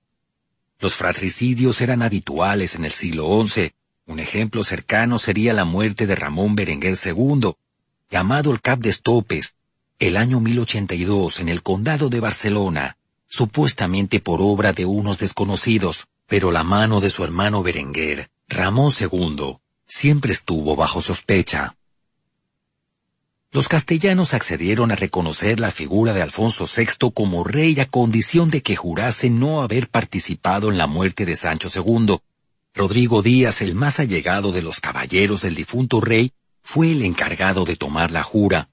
Los fratricidios eran habituales en el siglo XI. Un ejemplo cercano sería la muerte de Ramón Berenguer II, llamado el Cap de Estopes, el año 1082 en el condado de Barcelona, supuestamente por obra de unos desconocidos, pero la mano de su hermano Berenguer, Ramón II, siempre estuvo bajo sospecha. Los castellanos accedieron a reconocer la figura de Alfonso VI como rey a condición de que jurase no haber participado en la muerte de Sancho II. Rodrigo Díaz, el más allegado de los caballeros del difunto rey, fue el encargado de tomar la jura.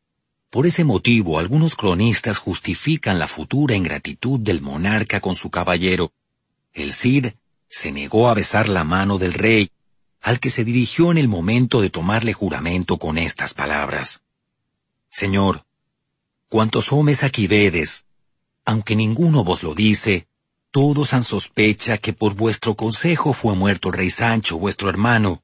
Por ese motivo, algunos cronistas justifican la futura ingratitud del monarca con su caballero. El Cid se negó a besar la mano del rey, al que se dirigió en el momento de tomarle juramento con estas palabras. Señor, cuantos hombres aquí vedes, aunque ninguno vos lo dice, todos han sospecha que por vuestro consejo fue muerto el rey Sancho, vuestro hermano,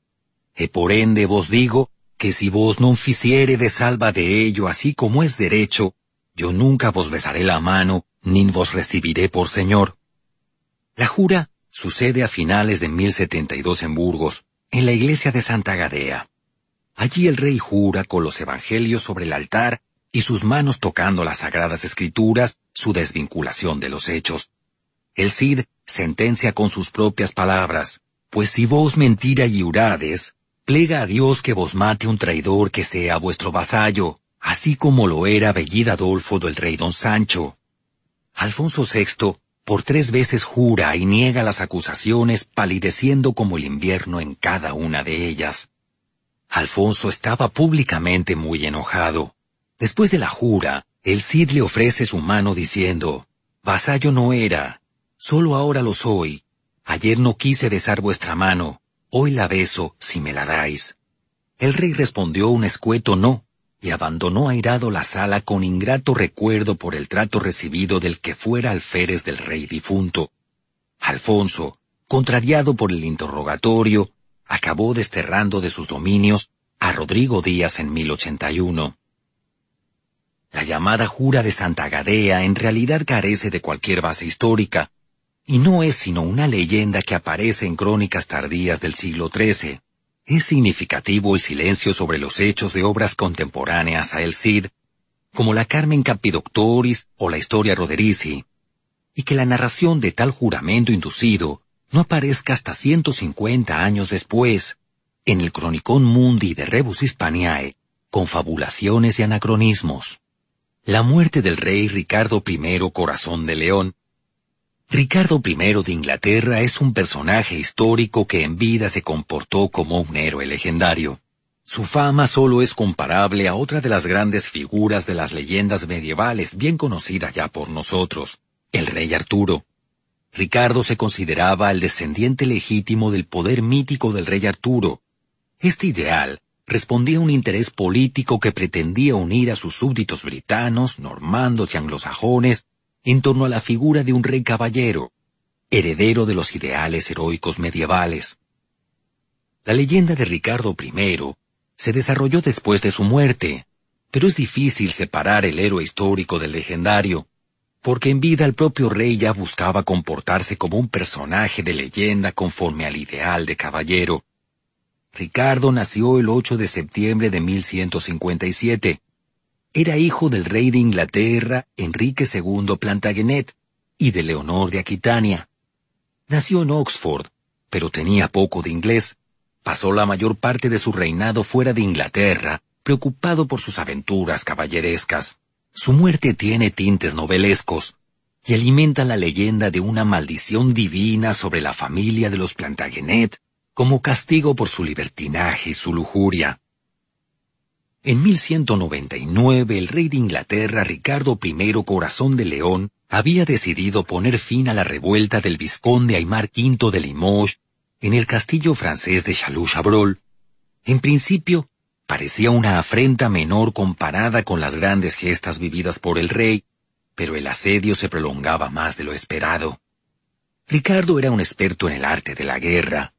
e por ende vos digo que si vos no de salva de ello así como es derecho, yo nunca vos besaré la mano, ni vos recibiré por señor. La jura sucede a finales de 1072 en Burgos, en la iglesia de Santa Gadea. Allí el rey jura con los evangelios sobre el altar y sus manos tocando las sagradas escrituras su desvinculación de los hechos. El Cid sentencia con sus propias palabras, pues si vos mentira y jurades, plega a Dios que vos mate un traidor que sea vuestro vasallo, así como lo era Bellida Adolfo del rey don Sancho. Alfonso VI por tres veces jura y niega las acusaciones palideciendo como el invierno en cada una de ellas. Alfonso estaba públicamente muy enojado. Después de la jura, el Cid le ofrece su mano diciendo, Vasallo no era, solo ahora lo soy. Ayer no quise besar vuestra mano, hoy la beso si me la dais. El rey respondió un escueto no, y abandonó airado la sala con ingrato recuerdo por el trato recibido del que fuera alférez del rey difunto. Alfonso, contrariado por el interrogatorio, acabó desterrando de sus dominios a Rodrigo Díaz en 1081. La llamada Jura de Santa Gadea en realidad carece de cualquier base histórica, y no es sino una leyenda que aparece en crónicas tardías del siglo XIII. Es significativo el silencio sobre los hechos de obras contemporáneas a El Cid, como la Carmen Capidoctoris o la Historia Roderici, y que la narración de tal juramento inducido no aparezca hasta 150 años después, en el Cronicón Mundi de Rebus Hispaniae, con fabulaciones y anacronismos. La muerte del rey Ricardo I Corazón de León. Ricardo I de Inglaterra es un personaje histórico que en vida se comportó como un héroe legendario. Su fama solo es comparable a otra de las grandes figuras de las leyendas medievales bien conocida ya por nosotros, el rey Arturo. Ricardo se consideraba el descendiente legítimo del poder mítico del rey Arturo. Este ideal respondía a un interés político que pretendía unir a sus súbditos britanos, normandos y anglosajones en torno a la figura de un rey caballero, heredero de los ideales heroicos medievales. La leyenda de Ricardo I se desarrolló después de su muerte, pero es difícil separar el héroe histórico del legendario porque en vida el propio rey ya buscaba comportarse como un personaje de leyenda conforme al ideal de caballero. Ricardo nació el 8 de septiembre de 1157. era hijo del rey de Inglaterra, Enrique II Plantagenet, y de Leonor de Aquitania. Nació en Oxford, pero tenía poco de inglés. Pasó la mayor parte de su reinado fuera de Inglaterra, preocupado por sus aventuras caballerescas. Su muerte tiene tintes novelescos y alimenta la leyenda de una maldición divina sobre la familia de los Plantagenet como castigo por su libertinaje y su lujuria. En 1199 el rey de Inglaterra Ricardo I Corazón de León había decidido poner fin a la revuelta del vizconde Aymar V de Limoges en el castillo francés de Chalus-Chabrol. En principio, parecía una afrenta menor comparada con las grandes gestas vividas por el rey, pero el asedio se prolongaba más de lo esperado. Ricardo era un experto en el arte de la guerra.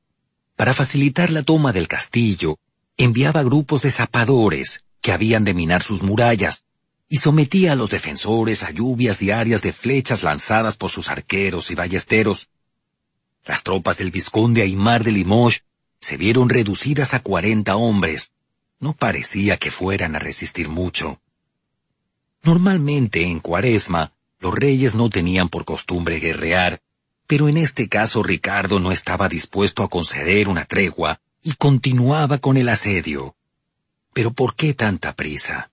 Para facilitar la toma del castillo, enviaba grupos de zapadores que habían de minar sus murallas y sometía a los defensores a lluvias diarias de flechas lanzadas por sus arqueros y ballesteros. Las tropas del vizconde Aymar de Limoges se vieron reducidas a cuarenta hombres. No parecía que fueran a resistir mucho. Normalmente en Cuaresma, los reyes no tenían por costumbre guerrear, pero en este caso Ricardo no estaba dispuesto a conceder una tregua y continuaba con el asedio. Pero ¿por qué tanta prisa?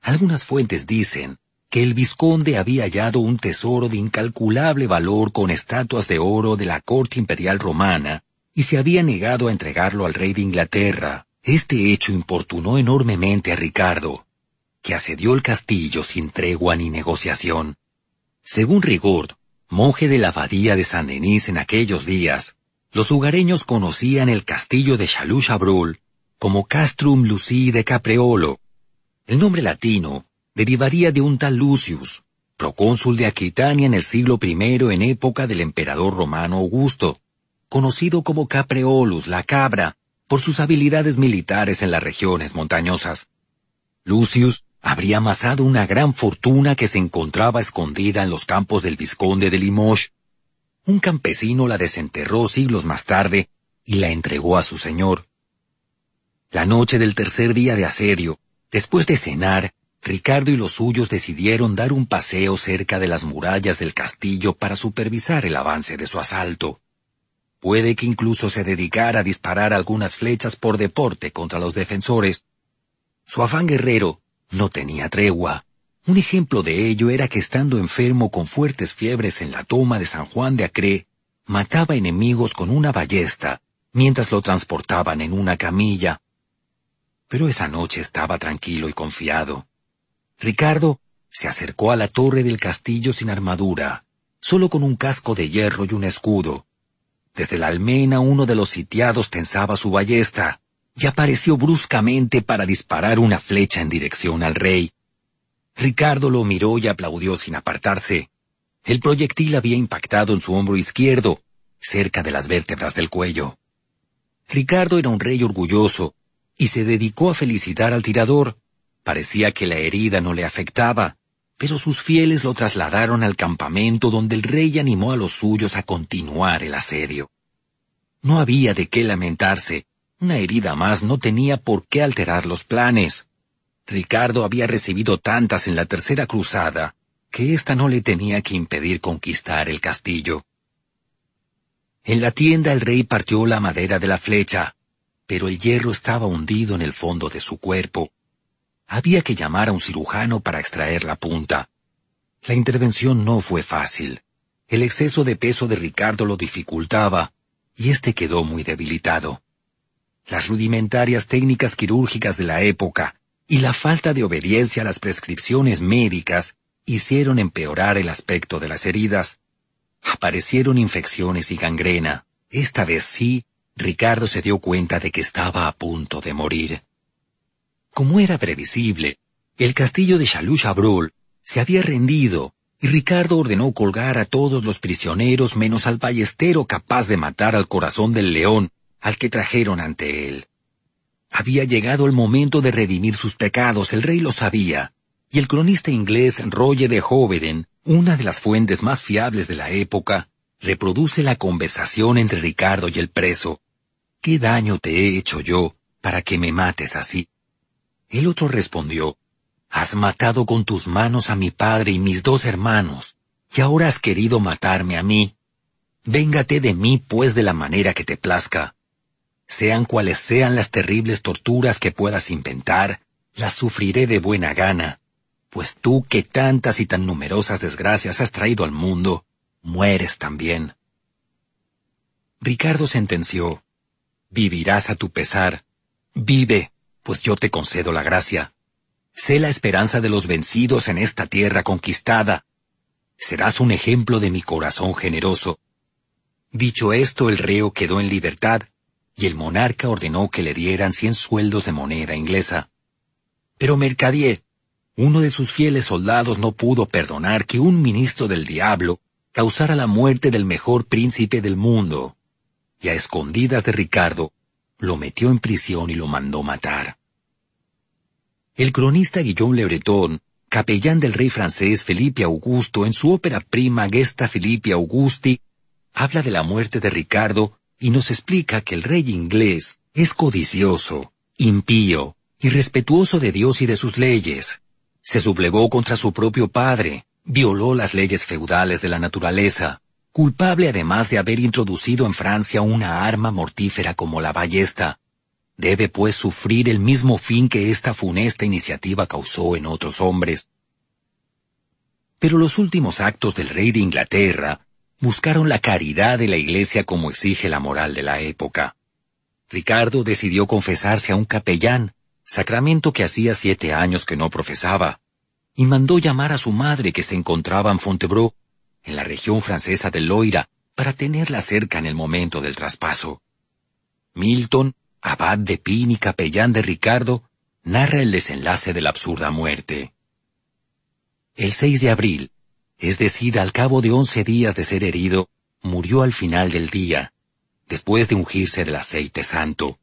Algunas fuentes dicen que el vizconde había hallado un tesoro de incalculable valor con estatuas de oro de la corte imperial romana y se había negado a entregarlo al rey de Inglaterra. Este hecho importunó enormemente a Ricardo, que asedió el castillo sin tregua ni negociación. Según Rigord, monje de la abadía de San Denis en aquellos días, los lugareños conocían el castillo de Chalus-Chabrol como Castrum Lucii de Capreolo. El nombre latino derivaría de un tal Lucius, procónsul de Aquitania en el siglo I en época del emperador romano Augusto, conocido como Capreolus, la cabra, por sus habilidades militares en las regiones montañosas. Lucius habría amasado una gran fortuna que se encontraba escondida en los campos del vizconde de Limoges, un campesino la desenterró siglos más tarde y la entregó a su señor. La noche del tercer día de asedio, después de cenar, Ricardo y los suyos decidieron dar un paseo cerca de las murallas del castillo para supervisar el avance de su asalto. Puede que incluso se dedicara a disparar algunas flechas por deporte contra los defensores. Su afán guerrero no tenía tregua. Un ejemplo de ello era que estando enfermo con fuertes fiebres en la toma de San Juan de Acre, mataba enemigos con una ballesta, mientras lo transportaban en una camilla. Pero esa noche estaba tranquilo y confiado. Ricardo se acercó a la torre del castillo sin armadura, solo con un casco de hierro y un escudo. Desde la almena uno de los sitiados tensaba su ballesta, y apareció bruscamente para disparar una flecha en dirección al rey. Ricardo lo miró y aplaudió sin apartarse. El proyectil había impactado en su hombro izquierdo, cerca de las vértebras del cuello. Ricardo era un rey orgulloso, y se dedicó a felicitar al tirador. Parecía que la herida no le afectaba, pero sus fieles lo trasladaron al campamento donde el rey animó a los suyos a continuar el asedio. No había de qué lamentarse, una herida más no tenía por qué alterar los planes. Ricardo había recibido tantas en la tercera cruzada, que ésta no le tenía que impedir conquistar el castillo. En la tienda el rey partió la madera de la flecha, pero el hierro estaba hundido en el fondo de su cuerpo. Había que llamar a un cirujano para extraer la punta. La intervención no fue fácil. El exceso de peso de Ricardo lo dificultaba, y éste quedó muy debilitado. Las rudimentarias técnicas quirúrgicas de la época y la falta de obediencia a las prescripciones médicas hicieron empeorar el aspecto de las heridas. Aparecieron infecciones y gangrena. Esta vez sí, Ricardo se dio cuenta de que estaba a punto de morir. Como era previsible, el castillo de Chalus-Chabrol se había rendido y Ricardo ordenó colgar a todos los prisioneros menos al ballestero capaz de matar al corazón del león al que trajeron ante él. Había llegado el momento de redimir sus pecados, el rey lo sabía, y el cronista inglés Roger de Hoveden, una de las fuentes más fiables de la época, reproduce la conversación entre Ricardo y el preso. ¿Qué daño te he hecho yo para que me mates así? El otro respondió, Has matado con tus manos a mi padre y mis dos hermanos, y ahora has querido matarme a mí. Véngate de mí, pues, de la manera que te plazca. Sean cuales sean las terribles torturas que puedas inventar, las sufriré de buena gana, pues tú que tantas y tan numerosas desgracias has traído al mundo, mueres también. Ricardo sentenció, Vivirás a tu pesar. Vive, pues yo te concedo la gracia. Sé la esperanza de los vencidos en esta tierra conquistada. Serás un ejemplo de mi corazón generoso. Dicho esto, el reo quedó en libertad, y el monarca ordenó que le dieran cien sueldos de moneda inglesa. Pero Mercadier, uno de sus fieles soldados, no pudo perdonar que un ministro del diablo causara la muerte del mejor príncipe del mundo, y a escondidas de Ricardo, lo metió en prisión y lo mandó matar. El cronista Guillaume Le Breton, capellán del rey francés Felipe Augusto, en su ópera prima Gesta Felipe Augusti, habla de la muerte de Ricardo y nos explica que el rey inglés es codicioso, impío, irrespetuoso de Dios y de sus leyes. Se sublevó contra su propio padre, violó las leyes feudales de la naturaleza, culpable además de haber introducido en Francia una arma mortífera como la ballesta. Debe pues sufrir el mismo fin que esta funesta iniciativa causó en otros hombres. Pero los últimos actos del rey de Inglaterra buscaron la caridad de la Iglesia como exige la moral de la época. Ricardo decidió confesarse a un capellán, sacramento que hacía siete años que no profesaba, y mandó llamar a su madre que se encontraba en Fontevraud, en la región francesa de Loira, para tenerla cerca en el momento del traspaso. Milton, abad de Pin y capellán de Ricardo, narra el desenlace de la absurda muerte. El 6 de abril, es decir, al cabo de once días de ser herido, murió al final del día, después de ungirse del aceite santo.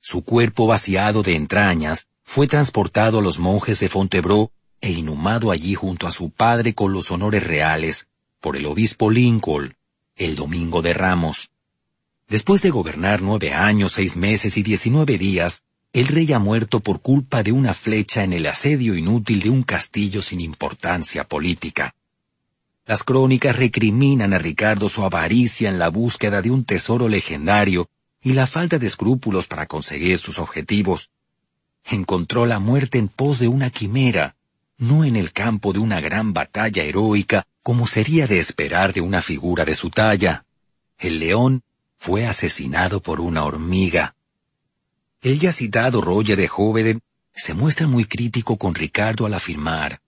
Su cuerpo vaciado de entrañas fue transportado a los monjes de Fontevraud e inhumado allí junto a su padre con los honores reales por el obispo Lincoln el domingo de Ramos. Después de gobernar nueve años, seis meses y diecinueve días, el rey ha muerto por culpa de una flecha en el asedio inútil de un castillo sin importancia política. Las crónicas recriminan a Ricardo su avaricia en la búsqueda de un tesoro legendario y la falta de escrúpulos para conseguir sus objetivos. Encontró la muerte en pos de una quimera, no en el campo de una gran batalla heroica como sería de esperar de una figura de su talla. El león fue asesinado por una hormiga. El ya citado Roger de Jóveden se muestra muy crítico con Ricardo al afirmar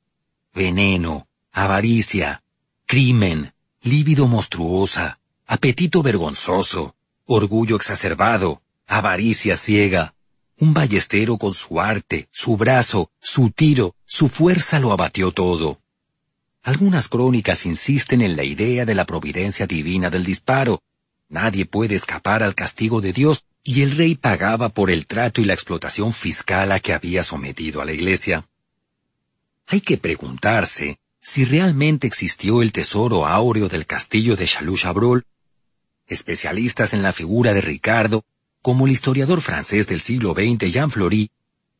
veneno, avaricia, crimen, lívido monstruosa, apetito vergonzoso, orgullo exacerbado, avaricia ciega. Un ballestero con su arte, su brazo, su tiro, su fuerza lo abatió todo. Algunas crónicas insisten en la idea de la providencia divina del disparo. Nadie puede escapar al castigo de Dios, y el rey pagaba por el trato y la explotación fiscal a que había sometido a la iglesia. Hay que preguntarse si realmente existió el tesoro áureo del castillo de Chalou-Chabrol Especialistas en la figura de Ricardo, como el historiador francés del siglo XX Jean Flory,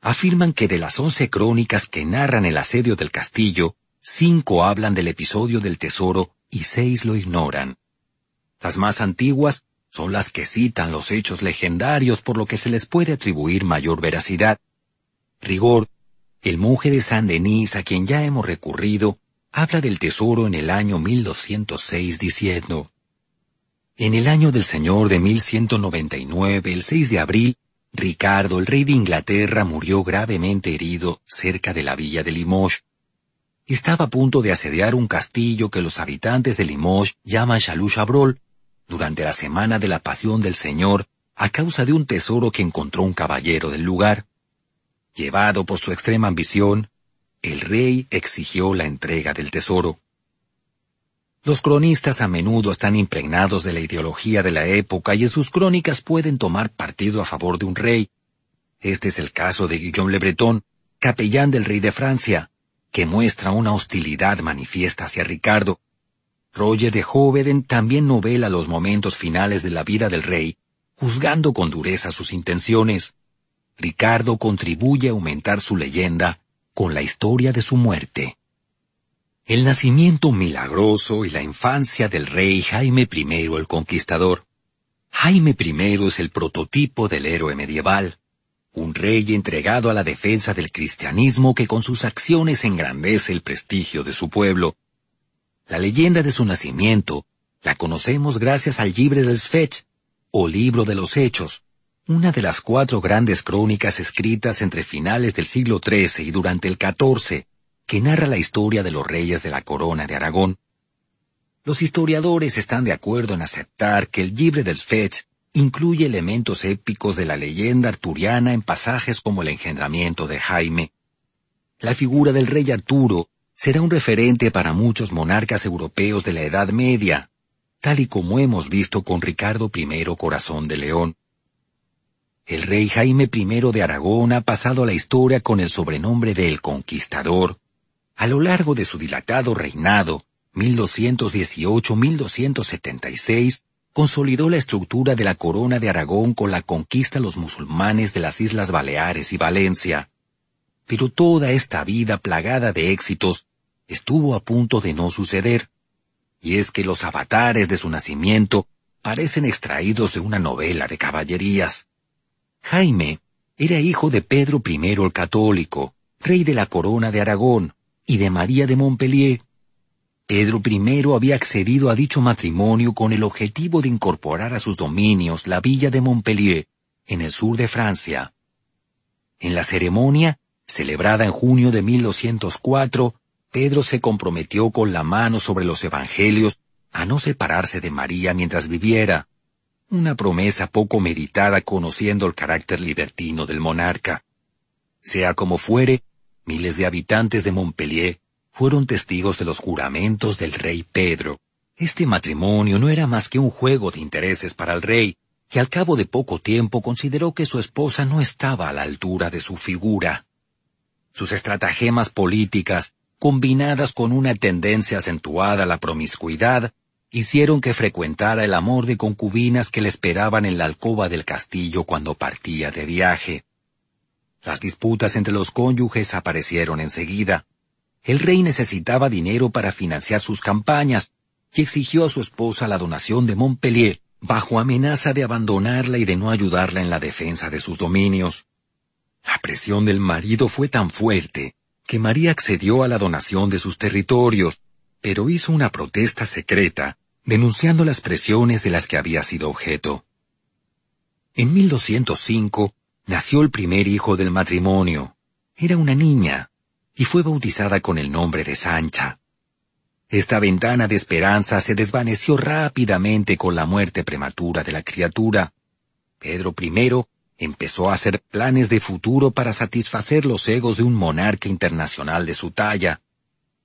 afirman que de las once crónicas que narran el asedio del castillo, cinco hablan del episodio del tesoro y seis lo ignoran. Las más antiguas son las que citan los hechos legendarios por lo que se les puede atribuir mayor veracidad. Rigor, el monje de San Denis a quien ya hemos recurrido, habla del tesoro en el año 1206 diciendo, en el año del Señor de 1199, el 6 de abril, Ricardo, el rey de Inglaterra, murió gravemente herido cerca de la villa de Limoges. Estaba a punto de asediar un castillo que los habitantes de Limoges llaman Chalou-Chabrol, durante la semana de la pasión del Señor, a causa de un tesoro que encontró un caballero del lugar. Llevado por su extrema ambición, el rey exigió la entrega del tesoro. Los cronistas a menudo están impregnados de la ideología de la época y en sus crónicas pueden tomar partido a favor de un rey. Este es el caso de Guillaume Le Breton, capellán del rey de Francia, que muestra una hostilidad manifiesta hacia Ricardo. Roger de Hoveden también novela los momentos finales de la vida del rey, juzgando con dureza sus intenciones. Ricardo contribuye a aumentar su leyenda con la historia de su muerte. El nacimiento milagroso y la infancia del rey Jaime I el Conquistador. Jaime I es el prototipo del héroe medieval, un rey entregado a la defensa del cristianismo que con sus acciones engrandece el prestigio de su pueblo. La leyenda de su nacimiento la conocemos gracias al Libre del Sfech, o Libro de los Hechos, una de las cuatro grandes crónicas escritas entre finales del siglo XIII y durante el XIV, que narra la historia de los reyes de la corona de Aragón. Los historiadores están de acuerdo en aceptar que el Libre del Sfech incluye elementos épicos de la leyenda arturiana en pasajes como el engendramiento de Jaime. La figura del rey Arturo será un referente para muchos monarcas europeos de la Edad Media, tal y como hemos visto con Ricardo I Corazón de León. El rey Jaime I de Aragón ha pasado a la historia con el sobrenombre de El Conquistador. A lo largo de su dilatado reinado, 1218-1276, consolidó la estructura de la corona de Aragón con la conquista a los musulmanes de las Islas Baleares y Valencia. Pero toda esta vida plagada de éxitos estuvo a punto de no suceder. Y es que los avatares de su nacimiento parecen extraídos de una novela de caballerías. Jaime era hijo de Pedro I el Católico, rey de la corona de Aragón, y de María de Montpellier, Pedro I había accedido a dicho matrimonio con el objetivo de incorporar a sus dominios la villa de Montpellier, en el sur de Francia. En la ceremonia, celebrada en junio de 1204, Pedro se comprometió con la mano sobre los evangelios a no separarse de María mientras viviera, una promesa poco meditada conociendo el carácter libertino del monarca. Sea como fuere, miles de habitantes de Montpellier fueron testigos de los juramentos del rey Pedro. Este matrimonio no era más que un juego de intereses para el rey, que al cabo de poco tiempo consideró que su esposa no estaba a la altura de su figura. Sus estratagemas políticas, combinadas con una tendencia acentuada a la promiscuidad, hicieron que frecuentara el amor de concubinas que le esperaban en la alcoba del castillo cuando partía de viaje. Las disputas entre los cónyuges aparecieron enseguida, el rey necesitaba dinero para financiar sus campañas y exigió a su esposa la donación de Montpellier bajo amenaza de abandonarla y de no ayudarla en la defensa de sus dominios. La presión del marido fue tan fuerte que María accedió a la donación de sus territorios, pero hizo una protesta secreta denunciando las presiones de las que había sido objeto. En 1205 nació el primer hijo del matrimonio. Era una niña, y fue bautizada con el nombre de Sancha. Esta ventana de esperanza se desvaneció rápidamente con la muerte prematura de la criatura. Pedro I empezó a hacer planes de futuro para satisfacer los egos de un monarca internacional de su talla.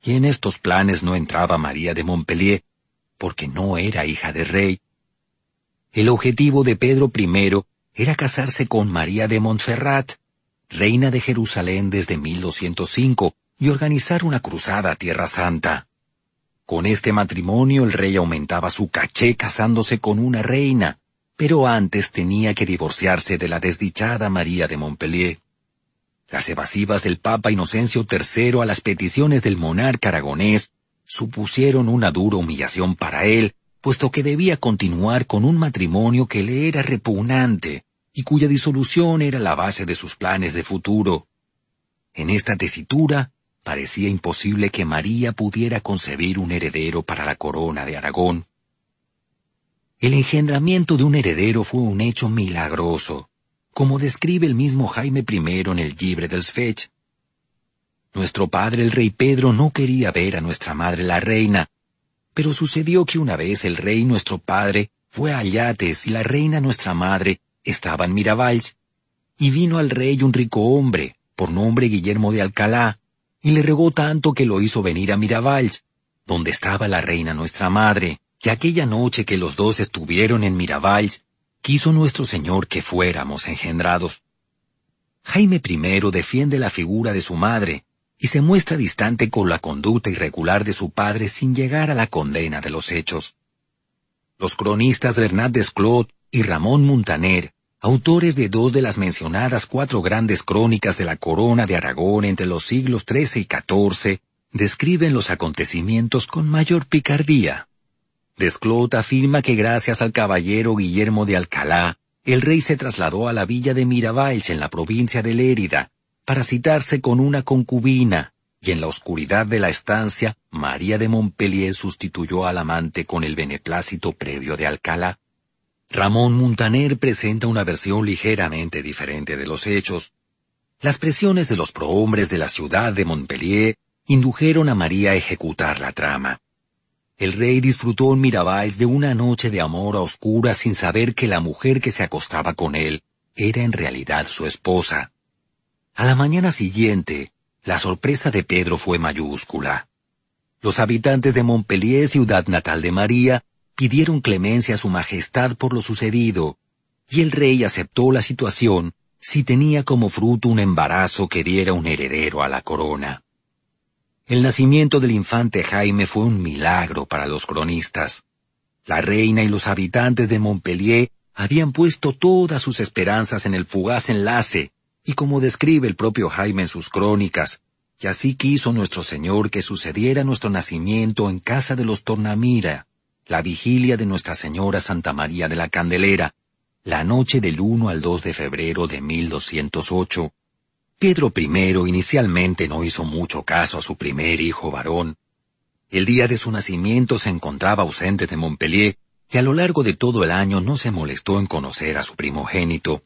Y en estos planes no entraba María de Montpellier, porque no era hija de rey. El objetivo de Pedro I era casarse con María de Montferrat, reina de Jerusalén desde 1205, y organizar una cruzada a Tierra Santa. Con este matrimonio el rey aumentaba su caché casándose con una reina, pero antes tenía que divorciarse de la desdichada María de Montpellier. Las evasivas del Papa Inocencio III a las peticiones del monarca aragonés supusieron una dura humillación para él, puesto que debía continuar con un matrimonio que le era repugnante, y cuya disolución era la base de sus planes de futuro. En esta tesitura, parecía imposible que María pudiera concebir un heredero para la corona de Aragón. El engendramiento de un heredero fue un hecho milagroso, como describe el mismo Jaime I en el Libre del Sfech. Nuestro padre el rey Pedro no quería ver a nuestra madre la reina, pero sucedió que una vez el rey nuestro padre fue a Yates y la reina nuestra madre estaba en Miravalls, y vino al rey un rico hombre, por nombre Guillermo de Alcalá, y le regó tanto que lo hizo venir a Miravalls, donde estaba la reina nuestra madre, que aquella noche que los dos estuvieron en Miravalls, quiso nuestro Señor que fuéramos engendrados. Jaime I defiende la figura de su madre, y se muestra distante con la conducta irregular de su padre sin llegar a la condena de los hechos. Los cronistas Bernat Desclot y Ramón Muntaner autores de dos de las mencionadas cuatro grandes crónicas de la corona de Aragón entre los siglos XIII y XIV, describen los acontecimientos con mayor picardía. Desclot afirma que gracias al caballero Guillermo de Alcalá, el rey se trasladó a la villa de Miravalls en la provincia de Lérida, para citarse con una concubina, y en la oscuridad de la estancia, María de Montpellier sustituyó al amante con el beneplácito previo de Alcalá. Ramón Muntaner presenta una versión ligeramente diferente de los hechos. Las presiones de los prohombres de la ciudad de Montpellier indujeron a María a ejecutar la trama. El rey disfrutó en Miravalls de una noche de amor a oscuras sin saber que la mujer que se acostaba con él era en realidad su esposa. A la mañana siguiente, la sorpresa de Pedro fue mayúscula. Los habitantes de Montpellier, ciudad natal de María, pidieron clemencia a su majestad por lo sucedido, y el rey aceptó la situación si tenía como fruto un embarazo que diera un heredero a la corona. El nacimiento del infante Jaime fue un milagro para los cronistas. La reina y los habitantes de Montpellier habían puesto todas sus esperanzas en el fugaz enlace y como describe el propio Jaime en sus crónicas, que así quiso nuestro Señor que sucediera nuestro nacimiento en casa de los Tornamira, la vigilia de Nuestra Señora Santa María de la Candelera, la noche del 1 al 2 de febrero de 1208. Pedro I inicialmente no hizo mucho caso a su primer hijo varón. El día de su nacimiento se encontraba ausente de Montpellier, que a lo largo de todo el año no se molestó en conocer a su primogénito.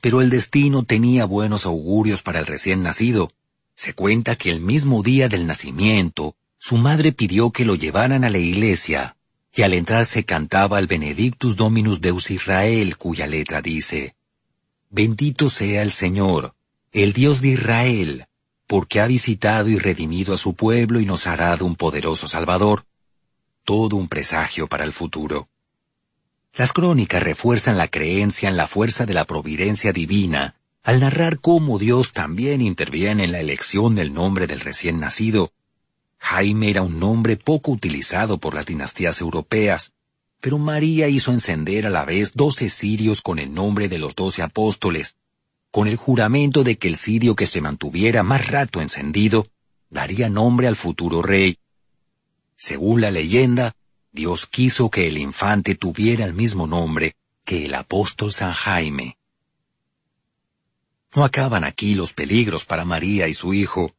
Pero el destino tenía buenos augurios para el recién nacido. Se cuenta que el mismo día del nacimiento, su madre pidió que lo llevaran a la iglesia, y al entrar se cantaba el Benedictus Dominus Deus Israel, cuya letra dice, Bendito sea el Señor, el Dios de Israel, porque ha visitado y redimido a su pueblo y nos hará de un poderoso Salvador. Todo un presagio para el futuro. Las crónicas refuerzan la creencia en la fuerza de la providencia divina al narrar cómo Dios también interviene en la elección del nombre del recién nacido. Jaime era un nombre poco utilizado por las dinastías europeas, pero María hizo encender a la vez doce cirios con el nombre de los doce apóstoles, con el juramento de que el cirio que se mantuviera más rato encendido daría nombre al futuro rey. Según la leyenda, Dios quiso que el infante tuviera el mismo nombre que el apóstol San Jaime. No acaban aquí los peligros para María y su hijo.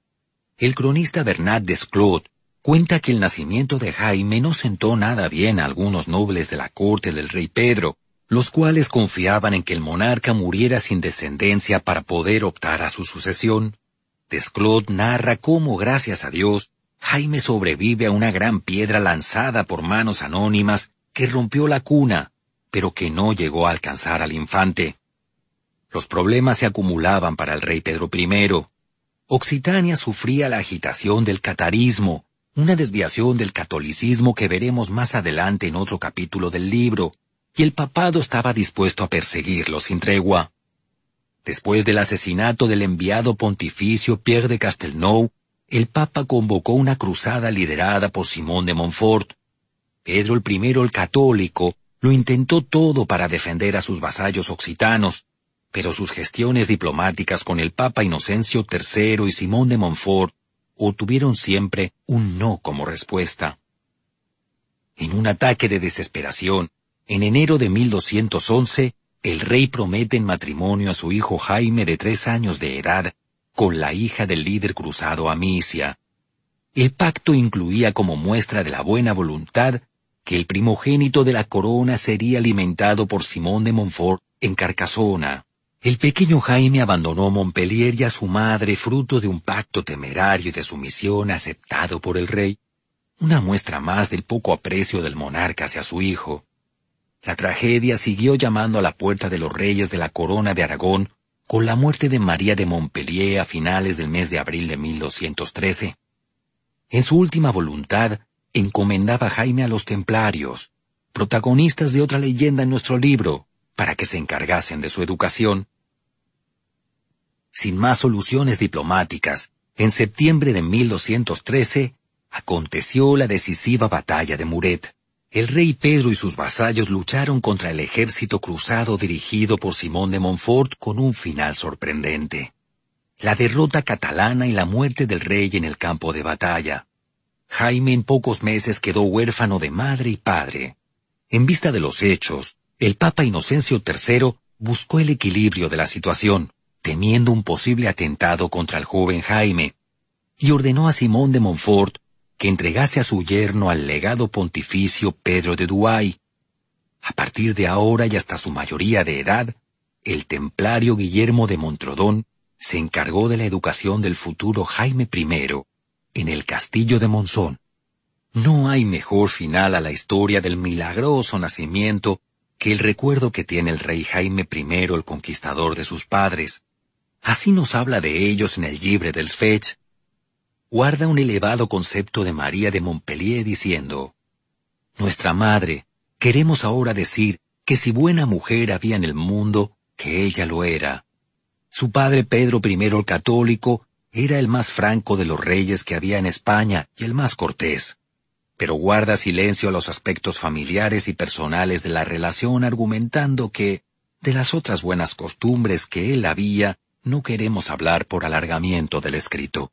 El cronista Bernat Desclot cuenta que el nacimiento de Jaime no sentó nada bien a algunos nobles de la corte del rey Pedro, los cuales confiaban en que el monarca muriera sin descendencia para poder optar a su sucesión. Desclot narra cómo, gracias a Dios, Jaime sobrevive a una gran piedra lanzada por manos anónimas que rompió la cuna, pero que no llegó a alcanzar al infante. Los problemas se acumulaban para el rey Pedro I. Occitania sufría la agitación del catarismo, una desviación del catolicismo que veremos más adelante en otro capítulo del libro, y el papado estaba dispuesto a perseguirlo sin tregua. Después del asesinato del enviado pontificio Pierre de Castelnau, el Papa convocó una cruzada liderada por Simón de Montfort. Pedro I el católico lo intentó todo para defender a sus vasallos occitanos, pero sus gestiones diplomáticas con el Papa Inocencio III y Simón de Montfort obtuvieron siempre un no como respuesta. En un ataque de desesperación, en enero de 1211, el rey promete en matrimonio a su hijo Jaime de tres años de edad con la hija del líder cruzado Amicia. El pacto incluía como muestra de la buena voluntad que el primogénito de la corona sería alimentado por Simón de Montfort en Carcasona. El pequeño Jaime abandonó Montpellier y a su madre fruto de un pacto temerario de sumisión aceptado por el rey, una muestra más del poco aprecio del monarca hacia su hijo. La tragedia siguió llamando a la puerta de los reyes de la corona de Aragón con la muerte de María de Montpellier a finales del mes de abril de 1213. En su última voluntad, encomendaba Jaime a los templarios, protagonistas de otra leyenda en nuestro libro, para que se encargasen de su educación. Sin más soluciones diplomáticas, en septiembre de 1213, aconteció la decisiva batalla de Muret, el rey Pedro y sus vasallos lucharon contra el ejército cruzado dirigido por Simón de Montfort con un final sorprendente. La derrota catalana y la muerte del rey en el campo de batalla. Jaime en pocos meses quedó huérfano de madre y padre. En vista de los hechos, el Papa Inocencio III buscó el equilibrio de la situación, temiendo un posible atentado contra el joven Jaime, y ordenó a Simón de Montfort que entregase a su yerno al legado pontificio Pedro de Douai. A partir de ahora y hasta su mayoría de edad, el templario Guillermo de Montrodón se encargó de la educación del futuro Jaime I en el castillo de Monzón. No hay mejor final a la historia del milagroso nacimiento que el recuerdo que tiene el rey Jaime I el conquistador de sus padres. Así nos habla de ellos en el Libre del Sfech, guarda un elevado concepto de María de Montpellier diciendo, Nuestra Madre, queremos ahora decir que si buena mujer había en el mundo, que ella lo era. Su padre Pedro I el católico era el más franco de los reyes que había en España y el más cortés, pero guarda silencio a los aspectos familiares y personales de la relación argumentando que, de las otras buenas costumbres que él había, no queremos hablar por alargamiento del escrito.